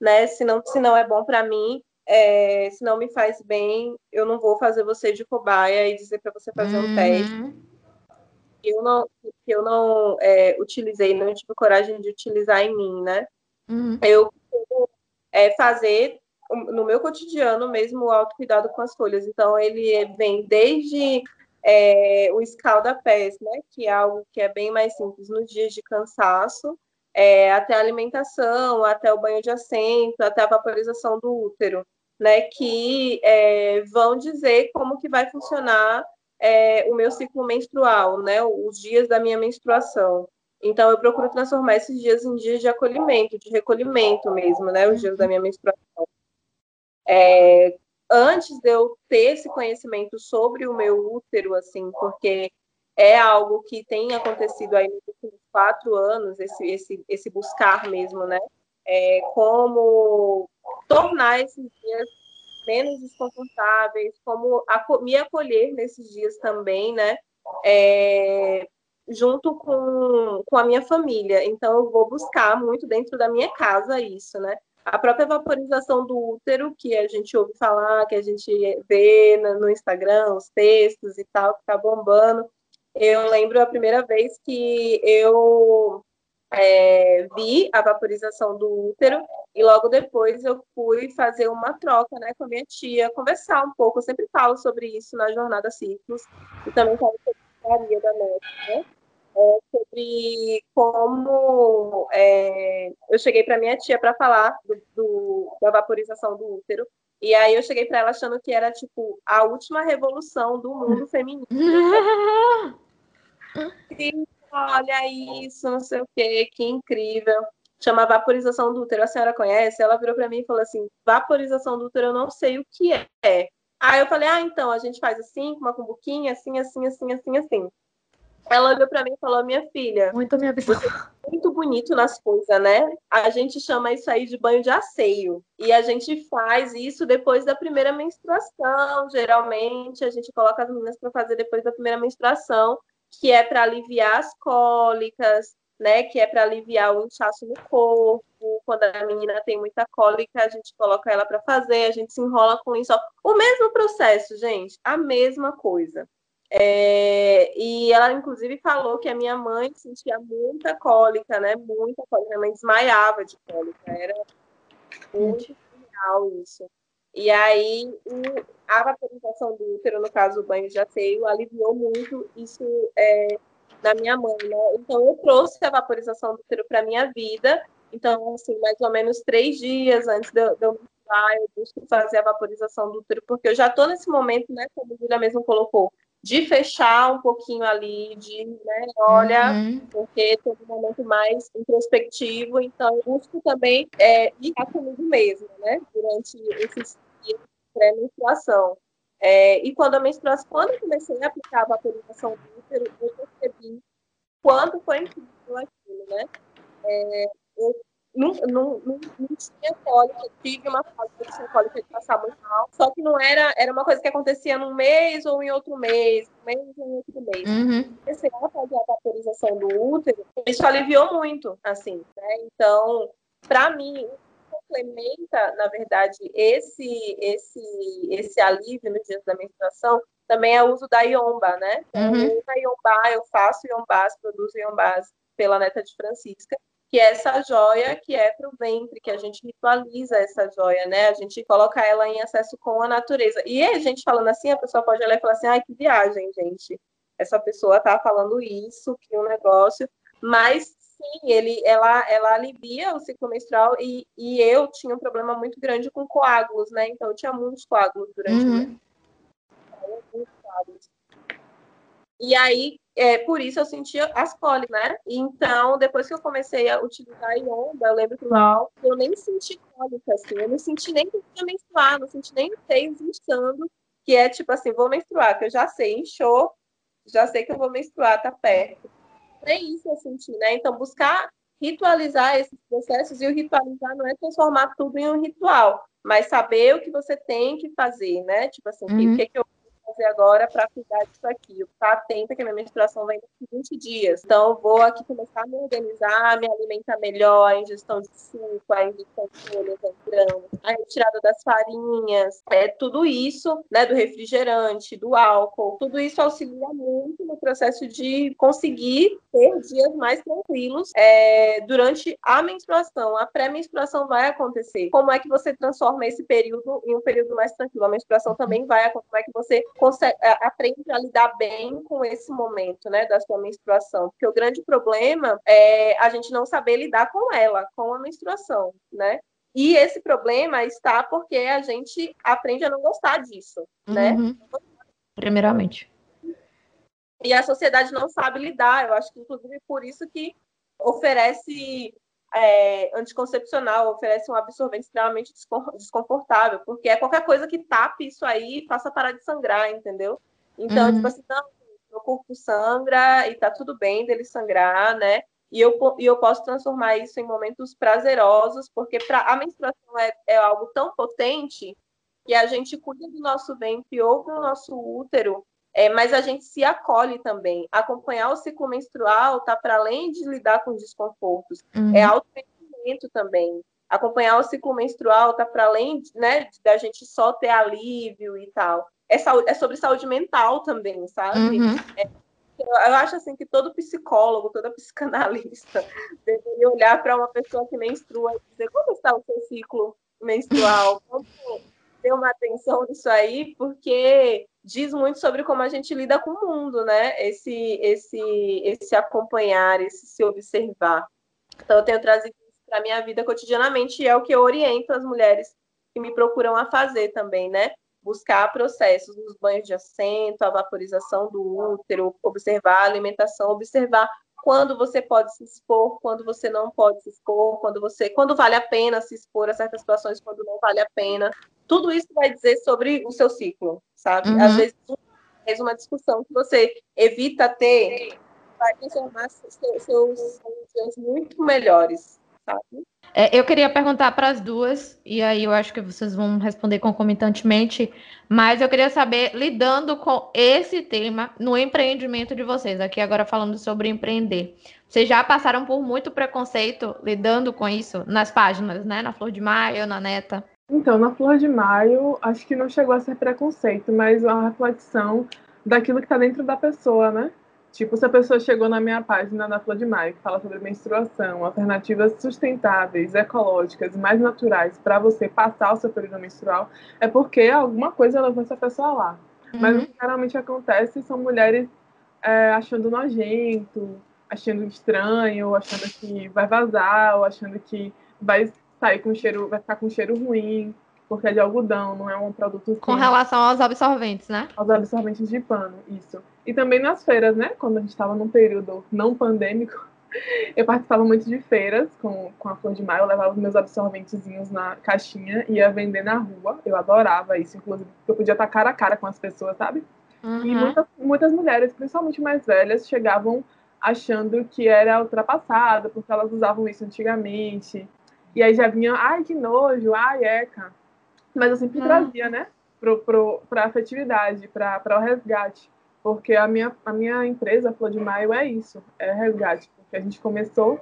né? Se não, se não é bom para mim, é, se não me faz bem, eu não vou fazer você de cobaia e dizer para você fazer uhum. um teste. Eu não, eu não é, utilizei, não tive coragem de utilizar em mim, né? Uhum. Eu é, fazer no meu cotidiano mesmo o autocuidado com as folhas. Então, ele vem desde é, o escalda-pés, né, que é algo que é bem mais simples nos dias de cansaço, é, até a alimentação, até o banho de assento, até a vaporização do útero, né, que é, vão dizer como que vai funcionar é, o meu ciclo menstrual, né, os dias da minha menstruação. Então, eu procuro transformar esses dias em dias de acolhimento, de recolhimento mesmo, né, os dias da minha menstruação. É, antes de eu ter esse conhecimento sobre o meu útero, assim, porque é algo que tem acontecido aí nos últimos quatro anos, esse, esse, esse buscar mesmo, né? É, como tornar esses dias menos desconfortáveis, como me acolher nesses dias também, né? É, junto com, com a minha família. Então, eu vou buscar muito dentro da minha casa isso, né? A própria vaporização do útero, que a gente ouve falar, que a gente vê no Instagram, os textos e tal, que tá bombando. Eu lembro a primeira vez que eu é, vi a vaporização do útero e logo depois eu fui fazer uma troca né, com a minha tia, conversar um pouco. Eu sempre falo sobre isso na Jornada Ciclos e também falo sobre a da Nete, né? É, sobre como é, eu cheguei para minha tia para falar do, do, da vaporização do útero. E aí eu cheguei para ela achando que era tipo a última revolução do mundo feminino. [laughs] e, olha isso, não sei o que, que incrível. Chama vaporização do útero. A senhora conhece? Ela virou para mim e falou assim: vaporização do útero, eu não sei o que é. Aí eu falei: ah, então a gente faz assim, com uma cumbuquinha, assim, assim, assim, assim, assim. Ela olhou para mim e falou: Minha filha, muito minha visão. É muito bonito nas coisas, né? A gente chama isso aí de banho de asseio. E a gente faz isso depois da primeira menstruação. Geralmente, a gente coloca as meninas para fazer depois da primeira menstruação, que é para aliviar as cólicas, né? Que é para aliviar o inchaço no corpo. Quando a menina tem muita cólica, a gente coloca ela para fazer, a gente se enrola com isso. O mesmo processo, gente, a mesma coisa. É, e ela, inclusive, falou que a minha mãe sentia muita cólica, né? Muita cólica. Minha mãe desmaiava de cólica. Era muito real isso. E aí, a vaporização do útero, no caso, o banho de asseio, aliviou muito isso é, na minha mãe, né? Então, eu trouxe a vaporização do útero para minha vida. Então, assim, mais ou menos três dias antes de, de eu eu busco fazer a vaporização do útero, porque eu já estou nesse momento, né, como a Julia mesmo colocou, de fechar um pouquinho ali, de, né, olha, uhum. porque tem um momento mais introspectivo, então eu busco também é, ir comigo mesmo, né, durante esses dias pré-menstruação. É, e quando a menstruação, quando eu comecei a aplicar a vaporização do útero, eu percebi quanto foi incrível aquilo, né? É, eu não, não, não, não tinha cólica, tive uma fase de tinha cólica de passar muito mal, só que não era, era uma coisa que acontecia num mês ou em outro mês, um mês ou em outro mês. Uhum. Comecei a fazer a vaporização do útero, isso aliviou muito, assim, né? Então, para mim, complementa, na verdade, esse, esse, esse alívio nos dias da menstruação, também é o uso da iomba, né? Então, uhum. Eu uso a iomba, eu faço iombás, produzo iombás pela neta de Francisca, que é essa joia que é para o ventre, que a gente ritualiza essa joia, né? A gente coloca ela em acesso com a natureza. E a gente falando assim, a pessoa pode olhar e falar assim, ai, que viagem, gente. Essa pessoa tá falando isso, que um negócio, mas sim, ele, ela, ela alivia o ciclo menstrual e, e eu tinha um problema muito grande com coágulos, né? Então eu tinha muitos coágulos durante uhum. o mês. E aí, é, por isso eu sentia as cólicas, né? Então, depois que eu comecei a utilizar a Ionda, eu lembro que lá eu nem senti cólica, assim, eu não senti nem que ia menstruar, não senti nem seios inchando, que é tipo assim, vou menstruar, que eu já sei, inchou, já sei que eu vou menstruar, tá perto. É isso eu senti, né? Então, buscar ritualizar esses processos, e o ritualizar não é transformar tudo em um ritual, mas saber o que você tem que fazer, né? Tipo assim, uhum. o que, que eu fazer agora para cuidar disso aqui? Eu atenta que a minha menstruação vem daqui 20 dias. Então, vou aqui começar a me organizar, me alimentar melhor, a ingestão de suco, a ingestão de folhas, grãos, a retirada das farinhas, é, tudo isso, né, do refrigerante, do álcool, tudo isso auxilia muito no processo de conseguir ter dias mais tranquilos é, durante a menstruação. A pré-menstruação vai acontecer. Como é que você transforma esse período em um período mais tranquilo? A menstruação também vai acontecer. Como é que você consegue, aprende a lidar bem com esse momento, né, da sua menstruação. Porque o grande problema é a gente não saber lidar com ela, com a menstruação, né? E esse problema está porque a gente aprende a não gostar disso, né? Uhum. Primeiramente. E a sociedade não sabe lidar. Eu acho que, inclusive, por isso que oferece é, anticoncepcional, oferece um absorvente extremamente desconfortável, porque é qualquer coisa que tape isso aí e faça parar de sangrar, entendeu? Então, uhum. tipo assim, não, meu corpo sangra e tá tudo bem dele sangrar, né? E eu, e eu posso transformar isso em momentos prazerosos, porque pra, a menstruação é, é algo tão potente que a gente cuida do nosso ventre ou do nosso útero é, mas a gente se acolhe também. Acompanhar o ciclo menstrual tá para além de lidar com desconfortos, é uhum. é autoconhecimento também. Acompanhar o ciclo menstrual tá para além né, da gente só ter alívio e tal. É, saúde, é sobre saúde mental também, sabe? Uhum. É, eu acho assim que todo psicólogo, toda psicanalista [laughs] deveria olhar para uma pessoa que menstrua e dizer como está o seu ciclo menstrual, como ter uma atenção nisso aí, porque diz muito sobre como a gente lida com o mundo, né? Esse, esse, esse acompanhar, esse se observar. Então, eu tenho trazido isso para a minha vida cotidianamente e é o que eu oriento as mulheres que me procuram a fazer também, né? Buscar processos nos banhos de assento, a vaporização do útero, observar a alimentação, observar quando você pode se expor, quando você não pode se expor, quando você, quando vale a pena se expor a certas situações, quando não vale a pena. Tudo isso vai dizer sobre o seu ciclo, sabe? Uhum. Às vezes é uma discussão que você evita ter vai transformar seus dias muito melhores, sabe? É, eu queria perguntar para as duas, e aí eu acho que vocês vão responder concomitantemente, mas eu queria saber, lidando com esse tema no empreendimento de vocês, aqui agora falando sobre empreender. Vocês já passaram por muito preconceito lidando com isso nas páginas, né? Na Flor de Maio, na Neta? Então, na Flor de Maio, acho que não chegou a ser preconceito, mas uma reflexão daquilo que está dentro da pessoa, né? Tipo, se a pessoa chegou na minha página da Flor de Maio, que fala sobre menstruação, alternativas sustentáveis, ecológicas mais naturais para você passar o seu período menstrual, é porque alguma coisa levou essa pessoa lá. Uhum. Mas o que geralmente acontece são mulheres é, achando nojento, achando estranho, achando que vai vazar, ou achando que vai sair com cheiro, vai ficar com cheiro ruim porque é de algodão, não é um produto. Assim, Com relação aos absorventes, né? Aos absorventes de pano, isso. E também nas feiras, né? Quando a gente estava num período não pandêmico, [laughs] eu participava muito de feiras com, com a Flor de Maio, eu levava os meus absorventezinhos na caixinha e ia vender na rua. Eu adorava isso, inclusive, porque eu podia estar cara a cara com as pessoas, sabe? Uhum. E muitas, muitas mulheres, principalmente mais velhas, chegavam achando que era ultrapassada, porque elas usavam isso antigamente. E aí já vinha, ai, que nojo, ai, eca. Mas eu sempre ah. trazia, né? Para a afetividade, para o resgate. Porque a minha, a minha empresa, Flor de Maio, é isso, é resgate. Porque a gente começou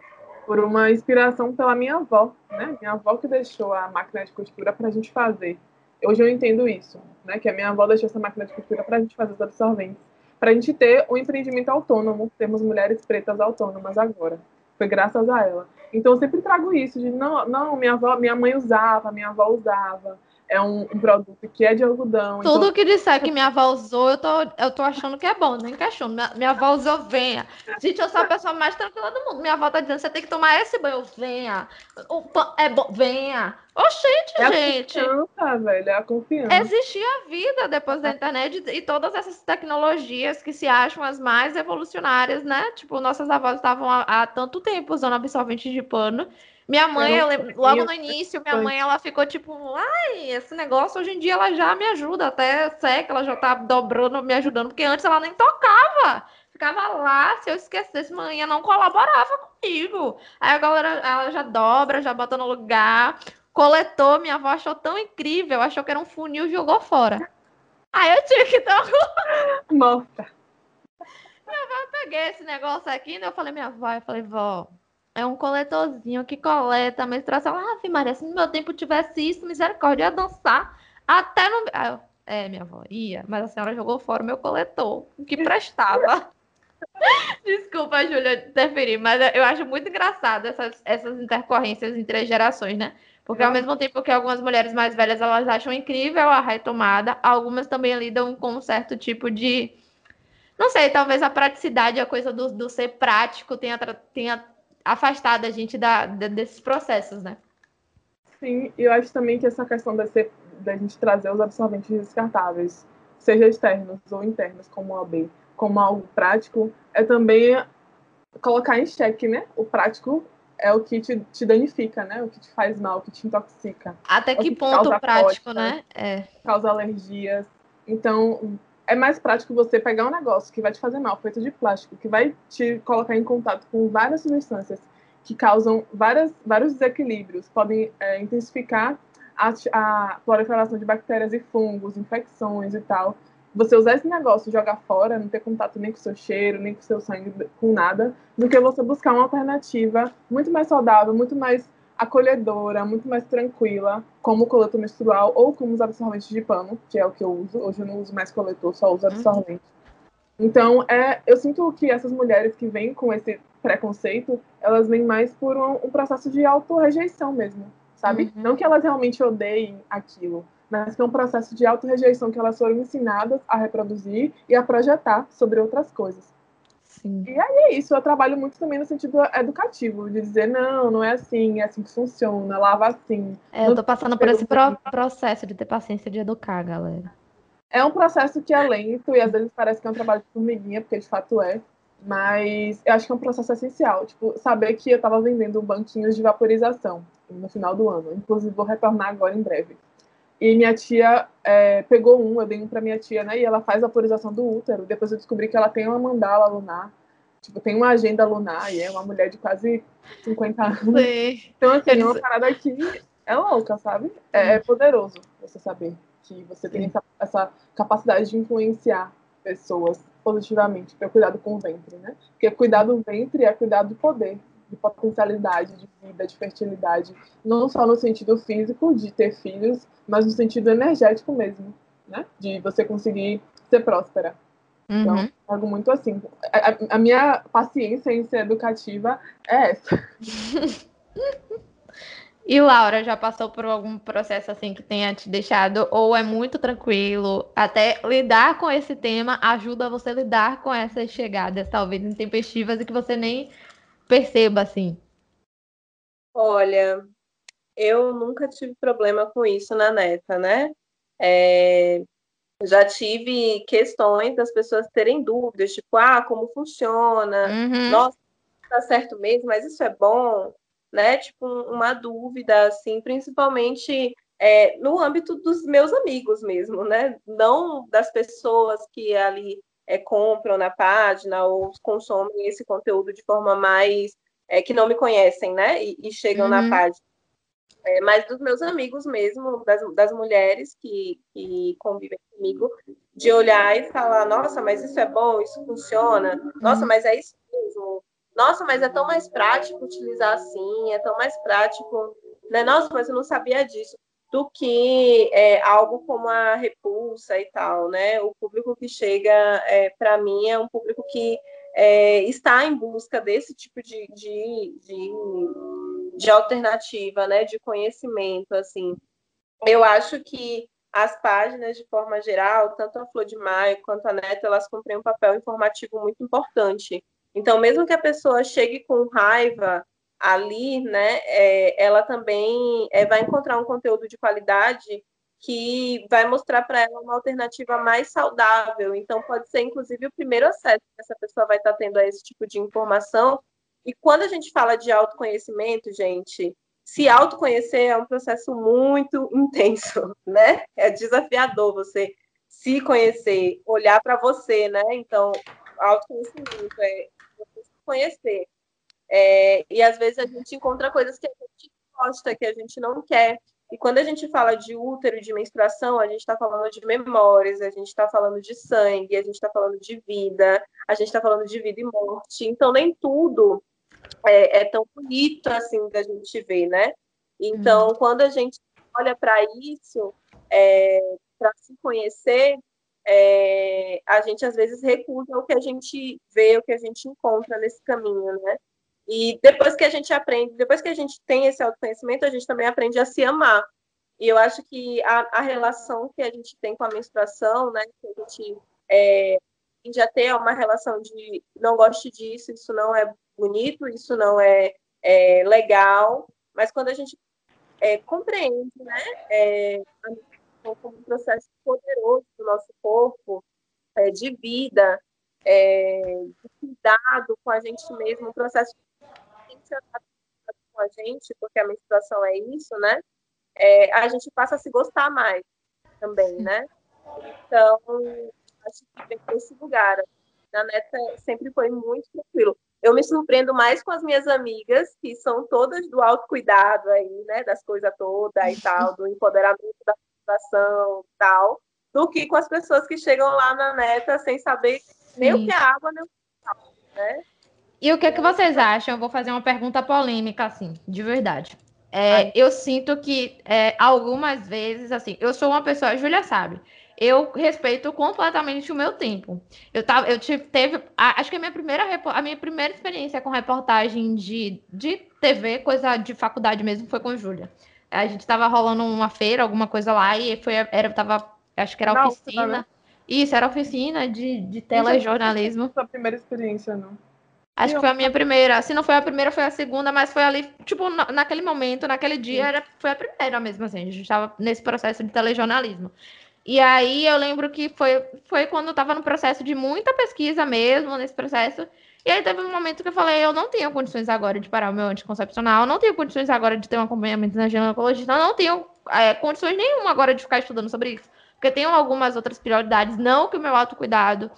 por uma inspiração pela minha avó, né? Minha avó que deixou a máquina de costura para a gente fazer. Hoje eu entendo isso, né? Que a minha avó deixou essa máquina de costura para a gente fazer os absorventes. Para a gente ter um empreendimento autônomo, temos mulheres pretas autônomas agora. Foi graças a ela. Então eu sempre trago isso de não, não, minha avó, minha mãe usava, minha avó usava é um, um, produto que é de algodão. Tudo então... que disser que [laughs] minha avó usou, eu tô, eu tô achando que é bom, nem questiono. Minha, minha avó usou, venha. Gente, eu sou a pessoa mais tranquila do mundo. Minha avó tá dizendo, você tem que tomar esse banho, venha. O, é bom, venha. Oxente, É a gente. confiança, velho, é a confiança. Existia vida depois da internet e todas essas tecnologias que se acham as mais evolucionárias, né? Tipo, nossas avós estavam há, há tanto tempo usando absorvente de pano. Minha mãe, Eu eu lembro, logo no início, minha mãe, ela ficou tipo, ai, esse negócio hoje em dia ela já me ajuda, até que ela já tá dobrando, me ajudando, porque antes ela nem tocava. Ficava lá, se eu esquecesse, manhã não colaborava comigo. Aí a galera, ela já dobra, já bota no lugar. Coletou, minha avó achou tão incrível, achou que era um funil e jogou fora. Aí eu tive que dar Morta. peguei esse negócio aqui, né? Eu falei, minha avó, eu falei, vó, é um coletorzinho que coleta, menstruação. Ah, Maria, se no meu tempo tivesse isso, misericórdia, ia dançar até no. Ah, eu, é, minha avó, ia, mas a senhora jogou fora o meu coletor, o que prestava. [laughs] Desculpa, Júlia, interferir, mas eu acho muito engraçado essas, essas intercorrências entre as gerações, né? Porque ao mesmo tempo que algumas mulheres mais velhas elas acham incrível a retomada, algumas também lidam com um certo tipo de. Não sei, talvez a praticidade, a coisa do, do ser prático tenha, tenha afastado a gente da, da, desses processos, né? Sim, e eu acho também que essa questão da, ser, da gente trazer os absorventes descartáveis, seja externos ou internos, como o AB, como algo prático, é também colocar em xeque, né? O prático é o que te, te danifica, né? O que te faz mal, o que te intoxica. Até que, que ponto prático, cólica, né? É. Causa alergias. Então, é mais prático você pegar um negócio que vai te fazer mal, feito de plástico, que vai te colocar em contato com várias substâncias que causam várias, vários desequilíbrios, podem é, intensificar a, a proliferação de bactérias e fungos, infecções e tal. Você usar esse negócio jogar fora, não ter contato nem com o seu cheiro, nem com o seu sangue, com nada, do que você buscar uma alternativa muito mais saudável, muito mais acolhedora, muito mais tranquila, como o coletor menstrual ou como os absorventes de pano, que é o que eu uso. Hoje eu não uso mais coletor, só uso absorvente. Uhum. Então, é, eu sinto que essas mulheres que vêm com esse preconceito, elas vêm mais por um, um processo de auto-rejeição mesmo, sabe? Uhum. Não que elas realmente odeiem aquilo, mas que é um processo de auto-rejeição que elas foram ensinadas a reproduzir e a projetar sobre outras coisas. Sim. E aí é isso, eu trabalho muito também no sentido educativo, de dizer, não, não é assim, é assim que funciona, lava assim. É, eu tô passando por esse pro processo de ter paciência de educar, galera. É um processo que é lento e às vezes parece que é um trabalho de formiguinha, porque de fato é. Mas eu acho que é um processo essencial. Tipo, saber que eu estava vendendo banquinhos de vaporização no final do ano. Inclusive, vou retornar agora em breve. E minha tia é, pegou um, eu dei um para minha tia, né? E ela faz vaporização do útero. Depois eu descobri que ela tem uma mandala lunar. Tipo, tem uma agenda lunar e é uma mulher de quase 50 anos. Então, assim, é uma parada que é louca, sabe? É, é poderoso você saber que você tem essa, essa, capacidade de influenciar pessoas positivamente para cuidado com o ventre, né? Porque cuidar do ventre é cuidar do poder, de potencialidade, de vida, de fertilidade, não só no sentido físico de ter filhos, mas no sentido energético mesmo, né? De você conseguir ser próspera. Então, Uhum. algo muito assim. A, a minha paciência em ser educativa é essa. [laughs] E Laura, já passou por algum processo assim que tenha te deixado, ou é muito tranquilo? Até lidar com esse tema ajuda você a lidar com essas chegadas, talvez intempestivas, e que você nem perceba assim. Olha, eu nunca tive problema com isso na neta, né? É, já tive questões das pessoas terem dúvidas, tipo, ah, como funciona? Uhum. Nossa, tá certo mesmo, mas isso é bom, né? Tipo, uma dúvida, assim, principalmente é, no âmbito dos meus amigos mesmo, né? Não das pessoas que ali é, compram na página ou consomem esse conteúdo de forma mais é, que não me conhecem, né? E, e chegam Uhum. na página. É, mas dos meus amigos mesmo, das, das mulheres que, que convivem comigo, de olhar e falar, nossa, mas isso é bom, isso funciona, nossa, mas é isso mesmo, nossa, mas é tão mais prático utilizar assim, é tão mais prático, né? Nossa, mas eu não sabia disso, do que é, algo como a repulsa e tal, né? O público que chega é, para mim é um público que é, está em busca desse tipo de, de, de, de alternativa, né? De conhecimento, assim. Eu acho que as páginas, de forma geral, tanto a Flor de Maio quanto a Neta, elas cumprem um papel informativo muito importante. Então, mesmo que a pessoa chegue com raiva, ali, né, é, ela também é, vai encontrar um conteúdo de qualidade que vai mostrar para ela uma alternativa mais saudável. Então, pode ser, inclusive, o primeiro acesso que essa pessoa vai estar tendo a esse tipo de informação. E quando a gente fala de autoconhecimento, gente, se autoconhecer é um processo muito [laughs] intenso, né? É desafiador você se conhecer, olhar para você, né? Então, autoconhecimento é você se conhecer. É, e às vezes a gente encontra coisas que a gente gosta, que a gente não quer. E quando a gente fala de útero e de menstruação, a gente está falando de memórias, a gente está falando de sangue, a gente está falando de vida, a gente está falando de vida e morte. Então, nem tudo é, é, tão bonito assim da gente ver, né? Então, uhum. quando a gente olha para isso, é, para se conhecer, é, a gente às vezes recusa o que a gente vê, o que a gente encontra nesse caminho, né? E depois que a gente aprende, depois que a gente tem esse autoconhecimento, a gente também aprende a se amar. E eu acho que a, a relação que a gente tem com a menstruação, né, que a gente é, já ter uma relação de não gosto disso, isso não é bonito, isso não é, é legal, mas quando a gente é, compreende, né, é, como um processo poderoso do nosso corpo, é, de vida, é, cuidado com a gente mesmo, um processo com a gente, porque a menstruação é isso, né? É, a gente passa a se gostar mais também, né? Então, acho que vem esse lugar. A neta sempre foi muito tranquilo. Eu me surpreendo mais com as minhas amigas, que são todas do autocuidado aí, né? Das coisas todas e tal, do empoderamento da menstruação e tal, do que com as pessoas que chegam lá na neta sem saber nem Sim. o que é água, nem o que né? E o que, é que vocês acham? Eu vou fazer uma pergunta polêmica, assim, de verdade. É, eu sinto que é, algumas vezes, assim, eu sou uma pessoa, a Júlia sabe, eu respeito completamente o meu tempo. Eu tava, eu tive, teve, acho que a minha primeira, a minha primeira experiência com reportagem de, de TV, coisa de faculdade mesmo, foi com Júlia. A gente tava rolando uma feira, alguma coisa lá, e foi, era, tava, acho que era oficina. Não, Isso, era oficina de, de telejornalismo. Não foi a primeira experiência, não. Acho que foi a minha primeira. Se não foi a primeira, foi a segunda, mas foi ali, tipo, naquele momento, naquele dia, era, foi a primeira mesmo, assim. A gente estava nesse processo de telejornalismo. E aí eu lembro que foi, foi quando eu estava no processo de muita pesquisa mesmo, nesse processo. E aí teve um momento que eu falei, eu não tenho condições agora de parar o meu anticoncepcional, não tenho condições agora de ter um acompanhamento na ginecologista, não tenho é, condições nenhuma agora de ficar estudando sobre isso. Porque tenho algumas outras prioridades, não que o meu autocuidado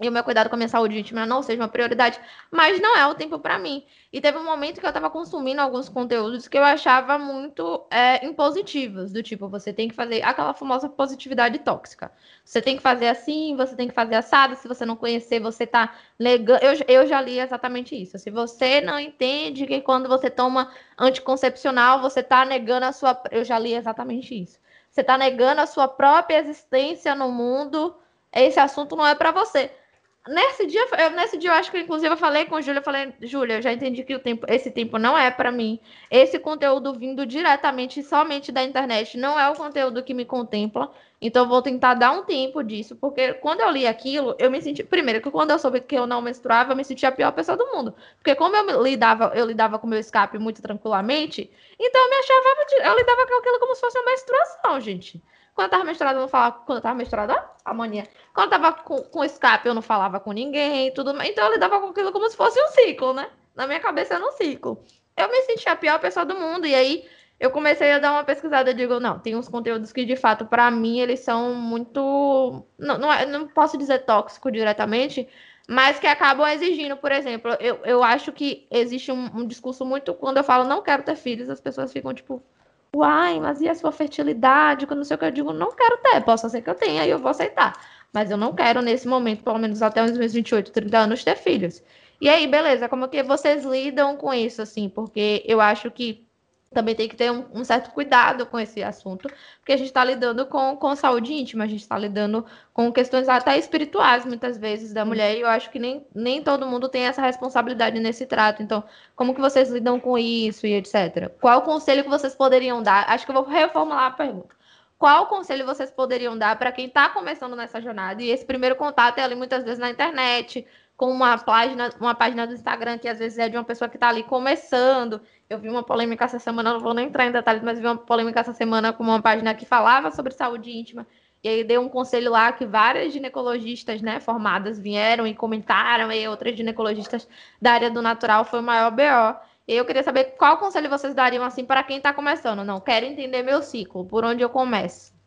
e o meu cuidado com a minha saúde íntima não seja uma prioridade, mas não é o tempo para mim. E teve um momento que eu estava consumindo alguns conteúdos que eu achava muito é, impositivos, do tipo, você tem que fazer aquela famosa positividade tóxica. Você tem que fazer assim, você tem que fazer assado, se você não conhecer, você tá negando. Eu, eu já li exatamente isso. Se você não entende que quando você toma anticoncepcional, você tá negando a sua. Eu já li exatamente isso. Você tá negando a sua própria existência no mundo. Esse assunto não é para você. Nesse dia, eu, nesse dia eu acho que inclusive eu falei com a Júlia, eu falei, Júlia, eu já entendi que o tempo, esse tempo não é para mim. Esse conteúdo vindo diretamente somente da internet não é o conteúdo que me contempla. Então eu vou tentar dar um tempo disso, porque quando eu li aquilo, eu me senti, primeiro que quando eu soube que eu não menstruava, eu me sentia a pior pessoa do mundo. Porque como eu lidava, eu lidava com meu escape muito tranquilamente, então eu me achava, eu lidava com aquilo como se fosse uma menstruação, gente. Quando eu tava menstruada, eu não falava. Quando eu tava menstruada, a mania. Quando eu tava com, com escape, eu não falava com ninguém, tudo Então eu lidava com aquilo como se fosse um ciclo, né? Na minha cabeça era um ciclo. Eu me sentia a pior pessoa do mundo. E aí eu comecei a dar uma pesquisada. Eu digo, não, tem uns conteúdos que de fato, para mim, eles são muito. Não, não, é, não posso dizer tóxico diretamente, mas que acabam exigindo, por exemplo, eu, eu acho que existe um, um discurso muito. Quando eu falo não quero ter filhos, as pessoas ficam tipo Uai, mas e a sua fertilidade? Quando não sei o que eu digo, não quero ter, posso ser que eu tenha, aí eu vou aceitar. Mas eu não quero, nesse momento, pelo menos até os meus 28, 30 anos, ter filhos. E aí, beleza, como que vocês lidam com isso, assim? Porque eu acho que também tem que ter um, um, certo cuidado com esse assunto, porque a gente está lidando com, com saúde íntima, a gente está lidando com questões até espirituais, muitas vezes, da mulher, e eu acho que nem, nem todo mundo tem essa responsabilidade nesse trato. Então, como que vocês lidam com isso e etc? Qual conselho que vocês poderiam dar? Acho que eu vou reformular a pergunta. Qual conselho vocês poderiam dar para quem está começando nessa jornada? E esse primeiro contato é ali muitas vezes na internet, com uma página, uma página do Instagram que às vezes é de uma pessoa que está ali começando. Eu vi uma polêmica essa semana, não vou nem entrar em detalhes, mas vi uma polêmica essa semana com uma página que falava sobre saúde íntima. E aí deu um conselho lá que várias ginecologistas, né, formadas vieram e comentaram, e outras ginecologistas da área do natural foi o maior BO. E eu queria saber qual conselho vocês dariam assim para quem está começando. Não, quero entender meu ciclo, por onde eu começo.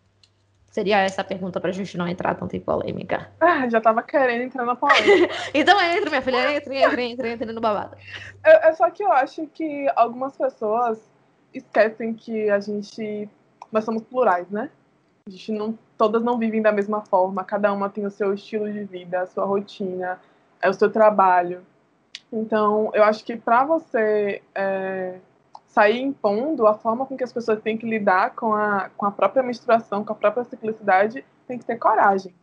Seria essa a pergunta para a gente não entrar tanto em polêmica. Ah, já estava querendo entrar na polêmica. [laughs] então entra, minha filha, entra, entra, entra, entra no babado. É, é só que eu acho que algumas pessoas esquecem que a gente. Nós somos plurais, né? A gente não. Todas não vivem da mesma forma, cada uma tem o seu estilo de vida, a sua rotina, é o seu trabalho. Então, eu acho que para você é, sair impondo a forma com que as pessoas têm que lidar com a, com a própria menstruação, com a própria ciclicidade, tem que ter coragem.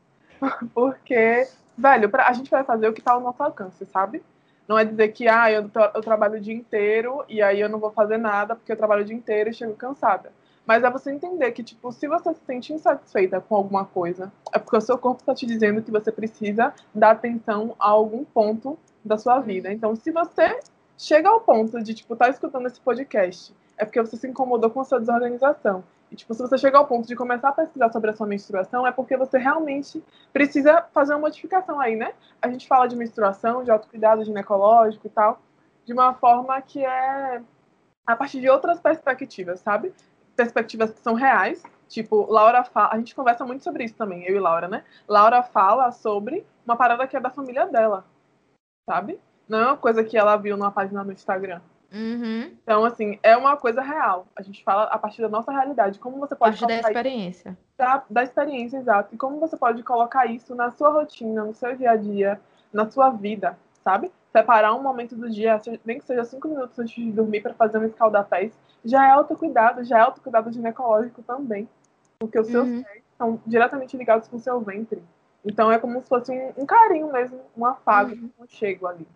[laughs] Porque, velho, pra, a gente vai fazer o que está ao nosso alcance, sabe? Não é dizer que, ah, eu, eu trabalho o dia inteiro e aí eu não vou fazer nada porque eu trabalho o dia inteiro e chego cansada. Mas é você entender que, tipo, se você se sente insatisfeita com alguma coisa, é porque o seu corpo está te dizendo que você precisa dar atenção a algum ponto da sua vida. Então, se você chega ao ponto de, tipo, tá escutando esse podcast, é porque você se incomodou com a sua desorganização. E, tipo, se você chegar ao ponto de começar a pesquisar sobre a sua menstruação, é porque você realmente precisa fazer uma modificação aí, né? A gente fala de menstruação, de autocuidado ginecológico e tal, de uma forma que é a partir de outras perspectivas, sabe? Perspectivas que são reais. Tipo, Laura fala. A gente conversa muito sobre isso também, eu e Laura, né? Laura fala sobre uma parada que é da família dela, sabe? Não é uma coisa que ela viu numa página no Instagram. Uhum. Então, assim, é uma coisa real. A gente fala a partir da nossa realidade. Como você pode. A partir da experiência. Da, da experiência, exato. E como você pode colocar isso na sua rotina, no seu dia a dia, na sua vida, sabe? Separar um momento do dia, nem que seja cinco minutos antes de dormir para fazer um escaldapés, já é autocuidado, já é autocuidado ginecológico também. Porque os seus uhum. pés estão diretamente ligados com o seu ventre. Então é como se fosse um, um carinho mesmo, um afago, uhum. um chego ali.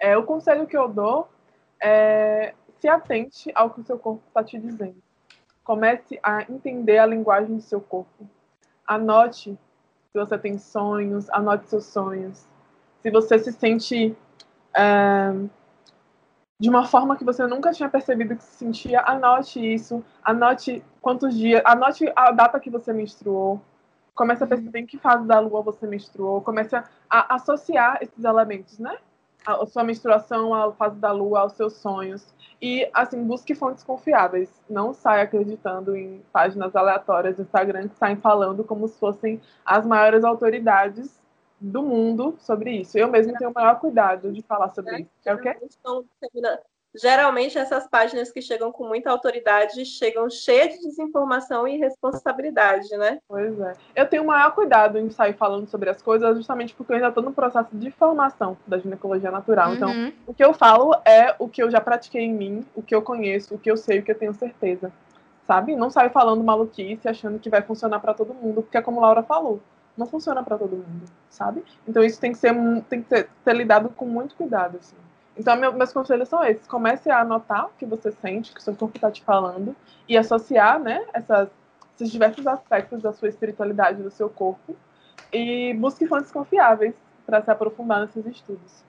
É, o conselho que eu dou é se atente ao que o seu corpo está te dizendo. Comece a entender a linguagem do seu corpo. Anote se você tem sonhos, anote seus sonhos. Se você se sente é, de uma forma que você nunca tinha percebido que se sentia, anote isso. Anote quantos dias, anote a data que você menstruou. Comece a perceber em que fase da lua você menstruou. Comece a, a associar esses elementos, né? A sua menstruação, a fase da lua, aos seus sonhos. E, assim, busque fontes confiáveis. Não saia acreditando em páginas aleatórias do Instagram que saem falando como se fossem as maiores autoridades do mundo sobre isso. Eu mesmo tenho o maior cuidado de falar sobre isso. É o quê? Geralmente essas páginas que chegam com muita autoridade chegam cheias de desinformação e irresponsabilidade, né? Pois é. Eu tenho o maior cuidado em sair falando sobre as coisas, justamente porque eu ainda estou no processo de formação da ginecologia natural. Então, uhum. Então, o que eu falo é o que eu já pratiquei em mim, o que eu conheço, o que eu sei, o que eu tenho certeza. Sabe? Não saio falando maluquice, achando que vai funcionar para todo mundo, porque é como Laura falou, não funciona para todo mundo, sabe? Então isso tem que ser tem que ser, ser lidado com muito cuidado, assim. Então, meu, meus conselhos são esses. Comece a anotar o que você sente, que o seu corpo está te falando, e associar né, essas, esses diversos aspectos da sua espiritualidade, do seu corpo, e busque fontes confiáveis para se aprofundar nesses estudos.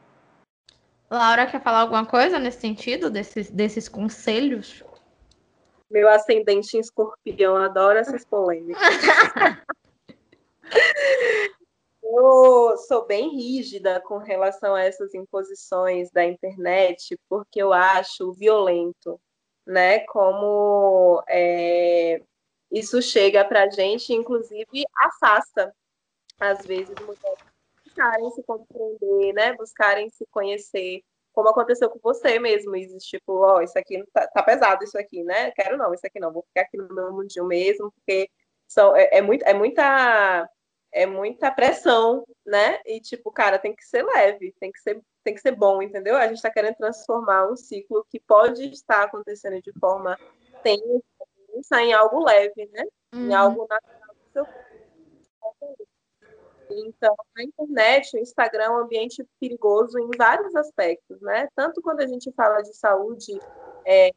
Laura, quer falar alguma coisa nesse sentido, desses, desses conselhos? Meu ascendente em escorpião adora essas polêmicas. [laughs] Eu sou bem rígida com relação a essas imposições da internet, porque eu acho violento, né? Como é, isso chega para a gente, inclusive afasta, às vezes, mulheres buscarem se compreender, né? Buscarem se conhecer, como aconteceu com você mesmo, Isis, tipo, ó, oh, isso aqui tá, tá, pesado, isso aqui, né? Quero não, isso aqui não, vou ficar aqui no meu mundinho mesmo, porque são, é, é, muito, é muita é muita pressão, né? E tipo, cara, tem que ser leve, tem que ser, tem que ser bom, entendeu? A gente está querendo transformar um ciclo que pode estar acontecendo de forma tensa em algo leve, né? Uhum. Em algo natural do seu então, a internet, o Instagram é um ambiente perigoso em vários aspectos, né? Tanto quando a gente fala de saúde é,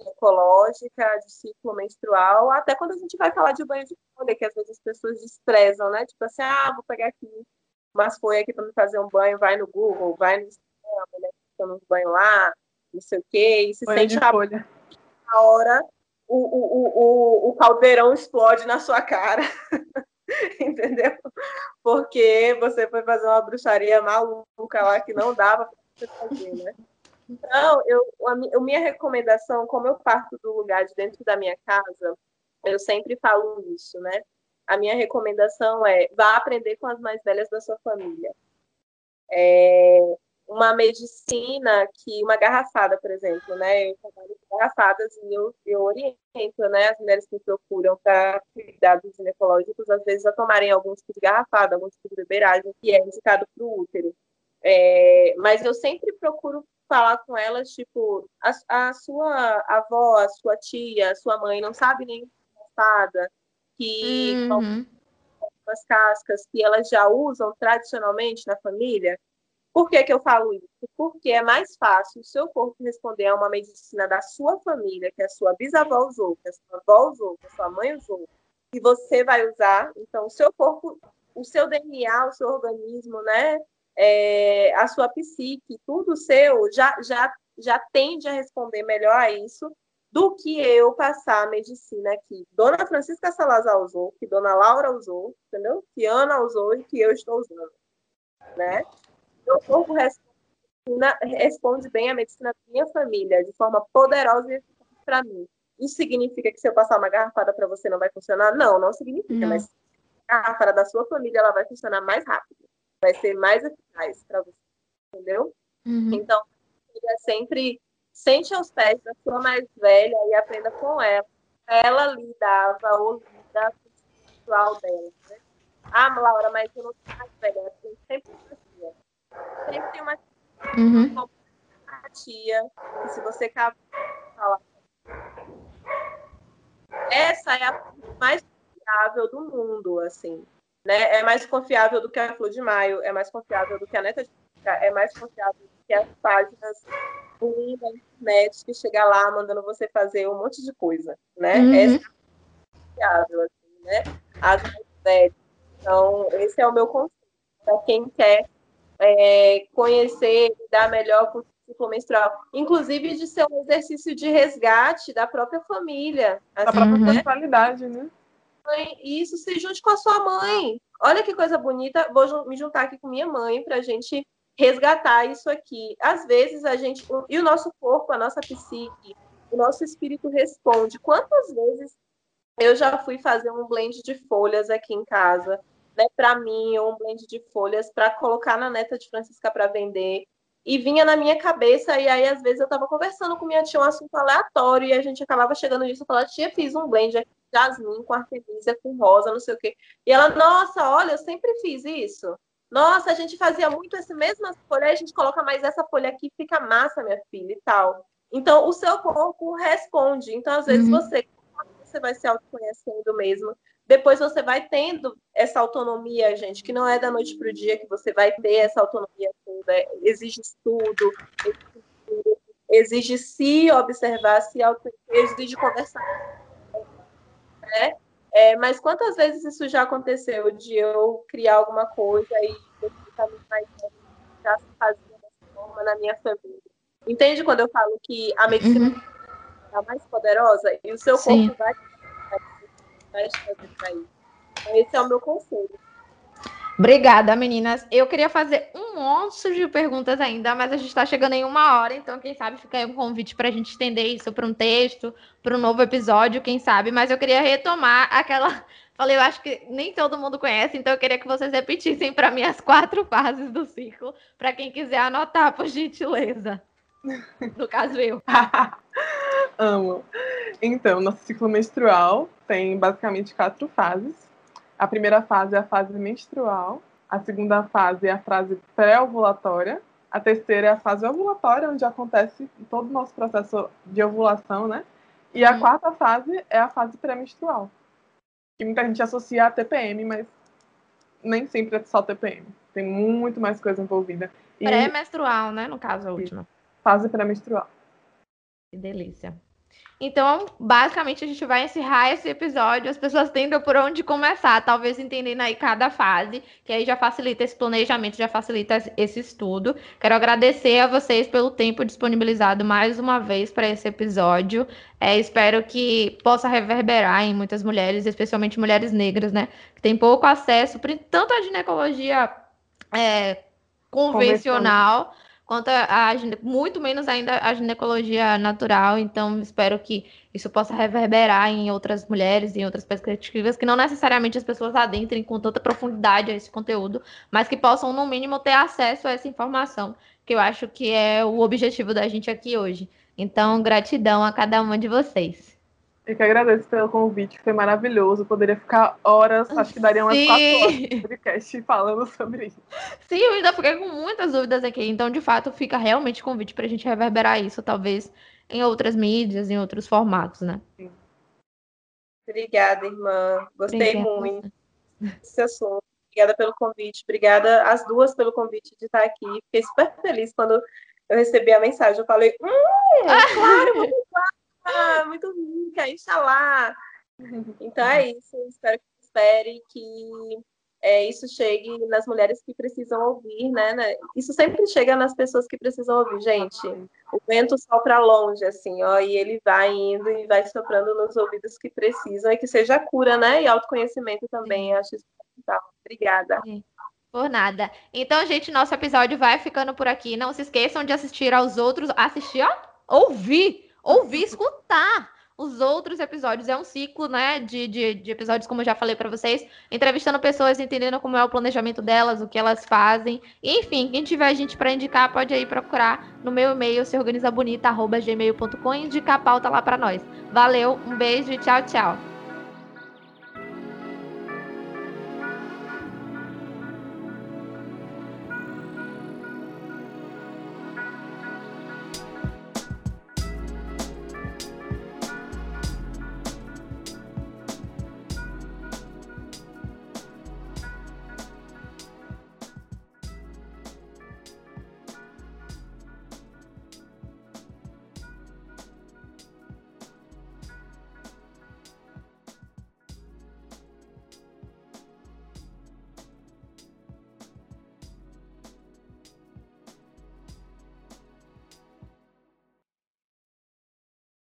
ecológica, de ciclo menstrual, até quando a gente vai falar de banho de folha, que às vezes as pessoas desprezam, né? Tipo assim, ah, vou pegar aqui mas foi aqui para me fazer um banho, vai no Google, vai no Instagram, mulher tomando um banho lá, não sei o quê, e se Folha sente a folha. a hora o, o, o, o, o caldeirão explode na sua cara. [laughs] Entendeu? Porque você foi fazer uma bruxaria maluca lá que não dava para você fazer, né? Então, eu, a, mi- a minha recomendação, como eu parto do lugar de dentro da minha casa, eu sempre falo isso, né? A minha recomendação é vá aprender com as mais velhas da sua família. É, uma medicina que uma garrafada, por exemplo, né? Eu trabalho com garrafadas e eu, eu oriento, né, as mulheres que me procuram para cuidados ginecológicos, às vezes a tomarem algum tipo de garrafada, algum tipo de beberagem que é indicado para o útero. É, mas eu sempre procuro falar com elas, tipo, a, a sua avó, a sua tia, a sua mãe não sabe nem garrafada, que Uhum. as cascas que elas já usam tradicionalmente na família. Por que, que eu falo isso? Porque é mais fácil o seu corpo responder a uma medicina da sua família, que a sua bisavó usou, que a sua avó usou, que a sua mãe usou, e você vai usar. Então, o seu corpo, o seu DNA, o seu organismo, né? É, a sua psique, tudo seu já, já, já tende a responder melhor a isso do que eu passar a medicina que Dona Francisca Salazar usou, que Dona Laura usou, entendeu? Que Ana usou e que eu estou usando, né? Meu corpo responde, bem a medicina da minha família de forma poderosa e para mim. Isso significa que se eu passar uma garrafada para você não vai funcionar? Não, não significa, Não. mas a garrafada da sua família ela vai funcionar mais rápido, vai ser mais eficaz para você, entendeu? Uhum. Então, seria sempre sente aos pés da sua mais velha e aprenda com ela. Ela lidava ou lida com o espiritual dela. Né? Ah, Laura, mas eu não sou mais velha. Assim, sempre uma tia. Sempre tem uma Uhum. tia que se você falar. Essa é a mais confiável do mundo, assim. Né? É mais confiável do que a Flor de Maio, é mais confiável do que a Neta de Fica, é mais confiável do que as páginas ruins da internet que chega lá mandando você fazer um monte de coisa, né? Uhum. Essa é confiável, assim, né? As velhas. Então, esse é o meu conselho para quem quer é, conhecer e dar melhor com o ciclo menstrual. Inclusive de ser um exercício de resgate da própria família. Da assim, própria Uhum. personalidade, né? Mãe, isso se junte com a sua mãe. Olha que coisa bonita. Vou me juntar aqui com minha mãe para a gente resgatar isso aqui. Às vezes a gente. E o nosso corpo, a nossa psique, o nosso espírito responde. Quantas vezes eu já fui fazer um blend de folhas aqui em casa, né? Para mim, ou um blend de folhas para colocar na neta de Francisca para vender. E vinha na minha cabeça, e aí às vezes eu estava conversando com minha tia um assunto aleatório, e a gente acabava chegando nisso, eu falava, tia, fiz um blend aqui, jasmim com artemisia, com rosa, não sei o quê. E ela, nossa, olha, eu sempre fiz isso. Nossa, a gente fazia muito essa mesma folha, a gente coloca mais essa folha aqui, fica massa, minha filha, e tal. Então, o seu corpo responde. Então, às vezes, Uhum. você, você vai se autoconhecendo mesmo. Depois você vai tendo essa autonomia, gente, que não é da noite para o dia que você vai ter essa autonomia toda. Exige estudo, exige, se observar, se auto, exige conversar. Né? É, mas quantas vezes isso já aconteceu de eu criar alguma coisa e já se fazia dessa forma na minha família? Entende quando eu falo que a medicina Uhum. está mais poderosa e o seu corpo vai para isso? Então, esse é o meu conselho. Obrigada, meninas. Eu queria fazer um monte de perguntas ainda, mas a gente está chegando em uma hora, então quem sabe fica aí um convite para a gente estender isso para um texto, para um novo episódio, quem sabe. Mas eu queria retomar aquela. [laughs] Falei, eu acho que nem todo mundo conhece, então eu queria que vocês repetissem para mim as quatro fases do ciclo, para quem quiser anotar, por gentileza. No caso, eu. [laughs] [laughs] Amo. Então, nosso ciclo menstrual tem basicamente quatro fases. A primeira fase é a fase menstrual, a segunda fase é a fase pré-ovulatória, a terceira é a fase ovulatória, onde acontece todo o nosso processo de ovulação, né? E a Uhum. quarta fase é a fase pré-menstrual, que muita gente associa a TPM, mas nem sempre é só TPM. Tem muito mais coisa envolvida. E Pré-menstrual, né? No caso, a última. fase pré-menstrual. Que delícia. Então, basicamente, a gente vai encerrar esse episódio. As pessoas tendo por onde começar, talvez entendendo aí cada fase, que aí já facilita esse planejamento, já facilita esse estudo. Quero agradecer a vocês pelo tempo disponibilizado mais uma vez para esse episódio. É, espero que possa reverberar em muitas mulheres, especialmente mulheres negras, né? Que têm pouco acesso, tanto à ginecologia é, convencional quanto a, a, muito menos ainda a ginecologia natural. Então, espero que isso possa reverberar em outras mulheres, em outras perspectivas, que não necessariamente as pessoas adentrem com tanta profundidade a esse conteúdo, mas que possam, no mínimo, ter acesso a essa informação, que eu acho que é o objetivo da gente aqui hoje. Então, gratidão a cada uma de vocês. Eu que agradeço pelo convite, foi maravilhoso. poderia ficar horas, acho que daria umas Sim. quatro horas de podcast falando sobre isso. Sim, eu ainda fiquei com muitas dúvidas aqui. Então, de fato, fica realmente convite para a gente reverberar isso, talvez em outras mídias, em outros formatos, né? Sim. Obrigada, irmã. Gostei Obrigada. muito desse assunto. Obrigada pelo convite. Obrigada às duas pelo convite de estar aqui. Fiquei super feliz quando eu recebi a mensagem. Eu falei, hum, claro, vamos lá ah, muito rica, inshallah. Então é isso, espero que espere que é, isso chegue nas mulheres que precisam ouvir, né, né? Isso sempre chega nas pessoas que precisam ouvir, gente. O vento sopra longe, assim, ó, e ele vai indo e vai soprando nos ouvidos que precisam, e que seja cura, né? E autoconhecimento também, acho isso fundamental. Obrigada. Por nada. Então, gente, nosso episódio vai ficando por aqui. Não se esqueçam de assistir aos outros. Assistir, ó, ouvir ouvir, escutar os outros episódios. É um ciclo, né, de, de, de episódios, como eu já falei para vocês, entrevistando pessoas, entendendo como é o planejamento delas, o que elas fazem. Enfim, quem tiver gente para indicar, pode aí procurar no meu e-mail, seorganizabonita.gmail.com e indicar a pauta lá para nós. Valeu, um beijo e tchau, tchau.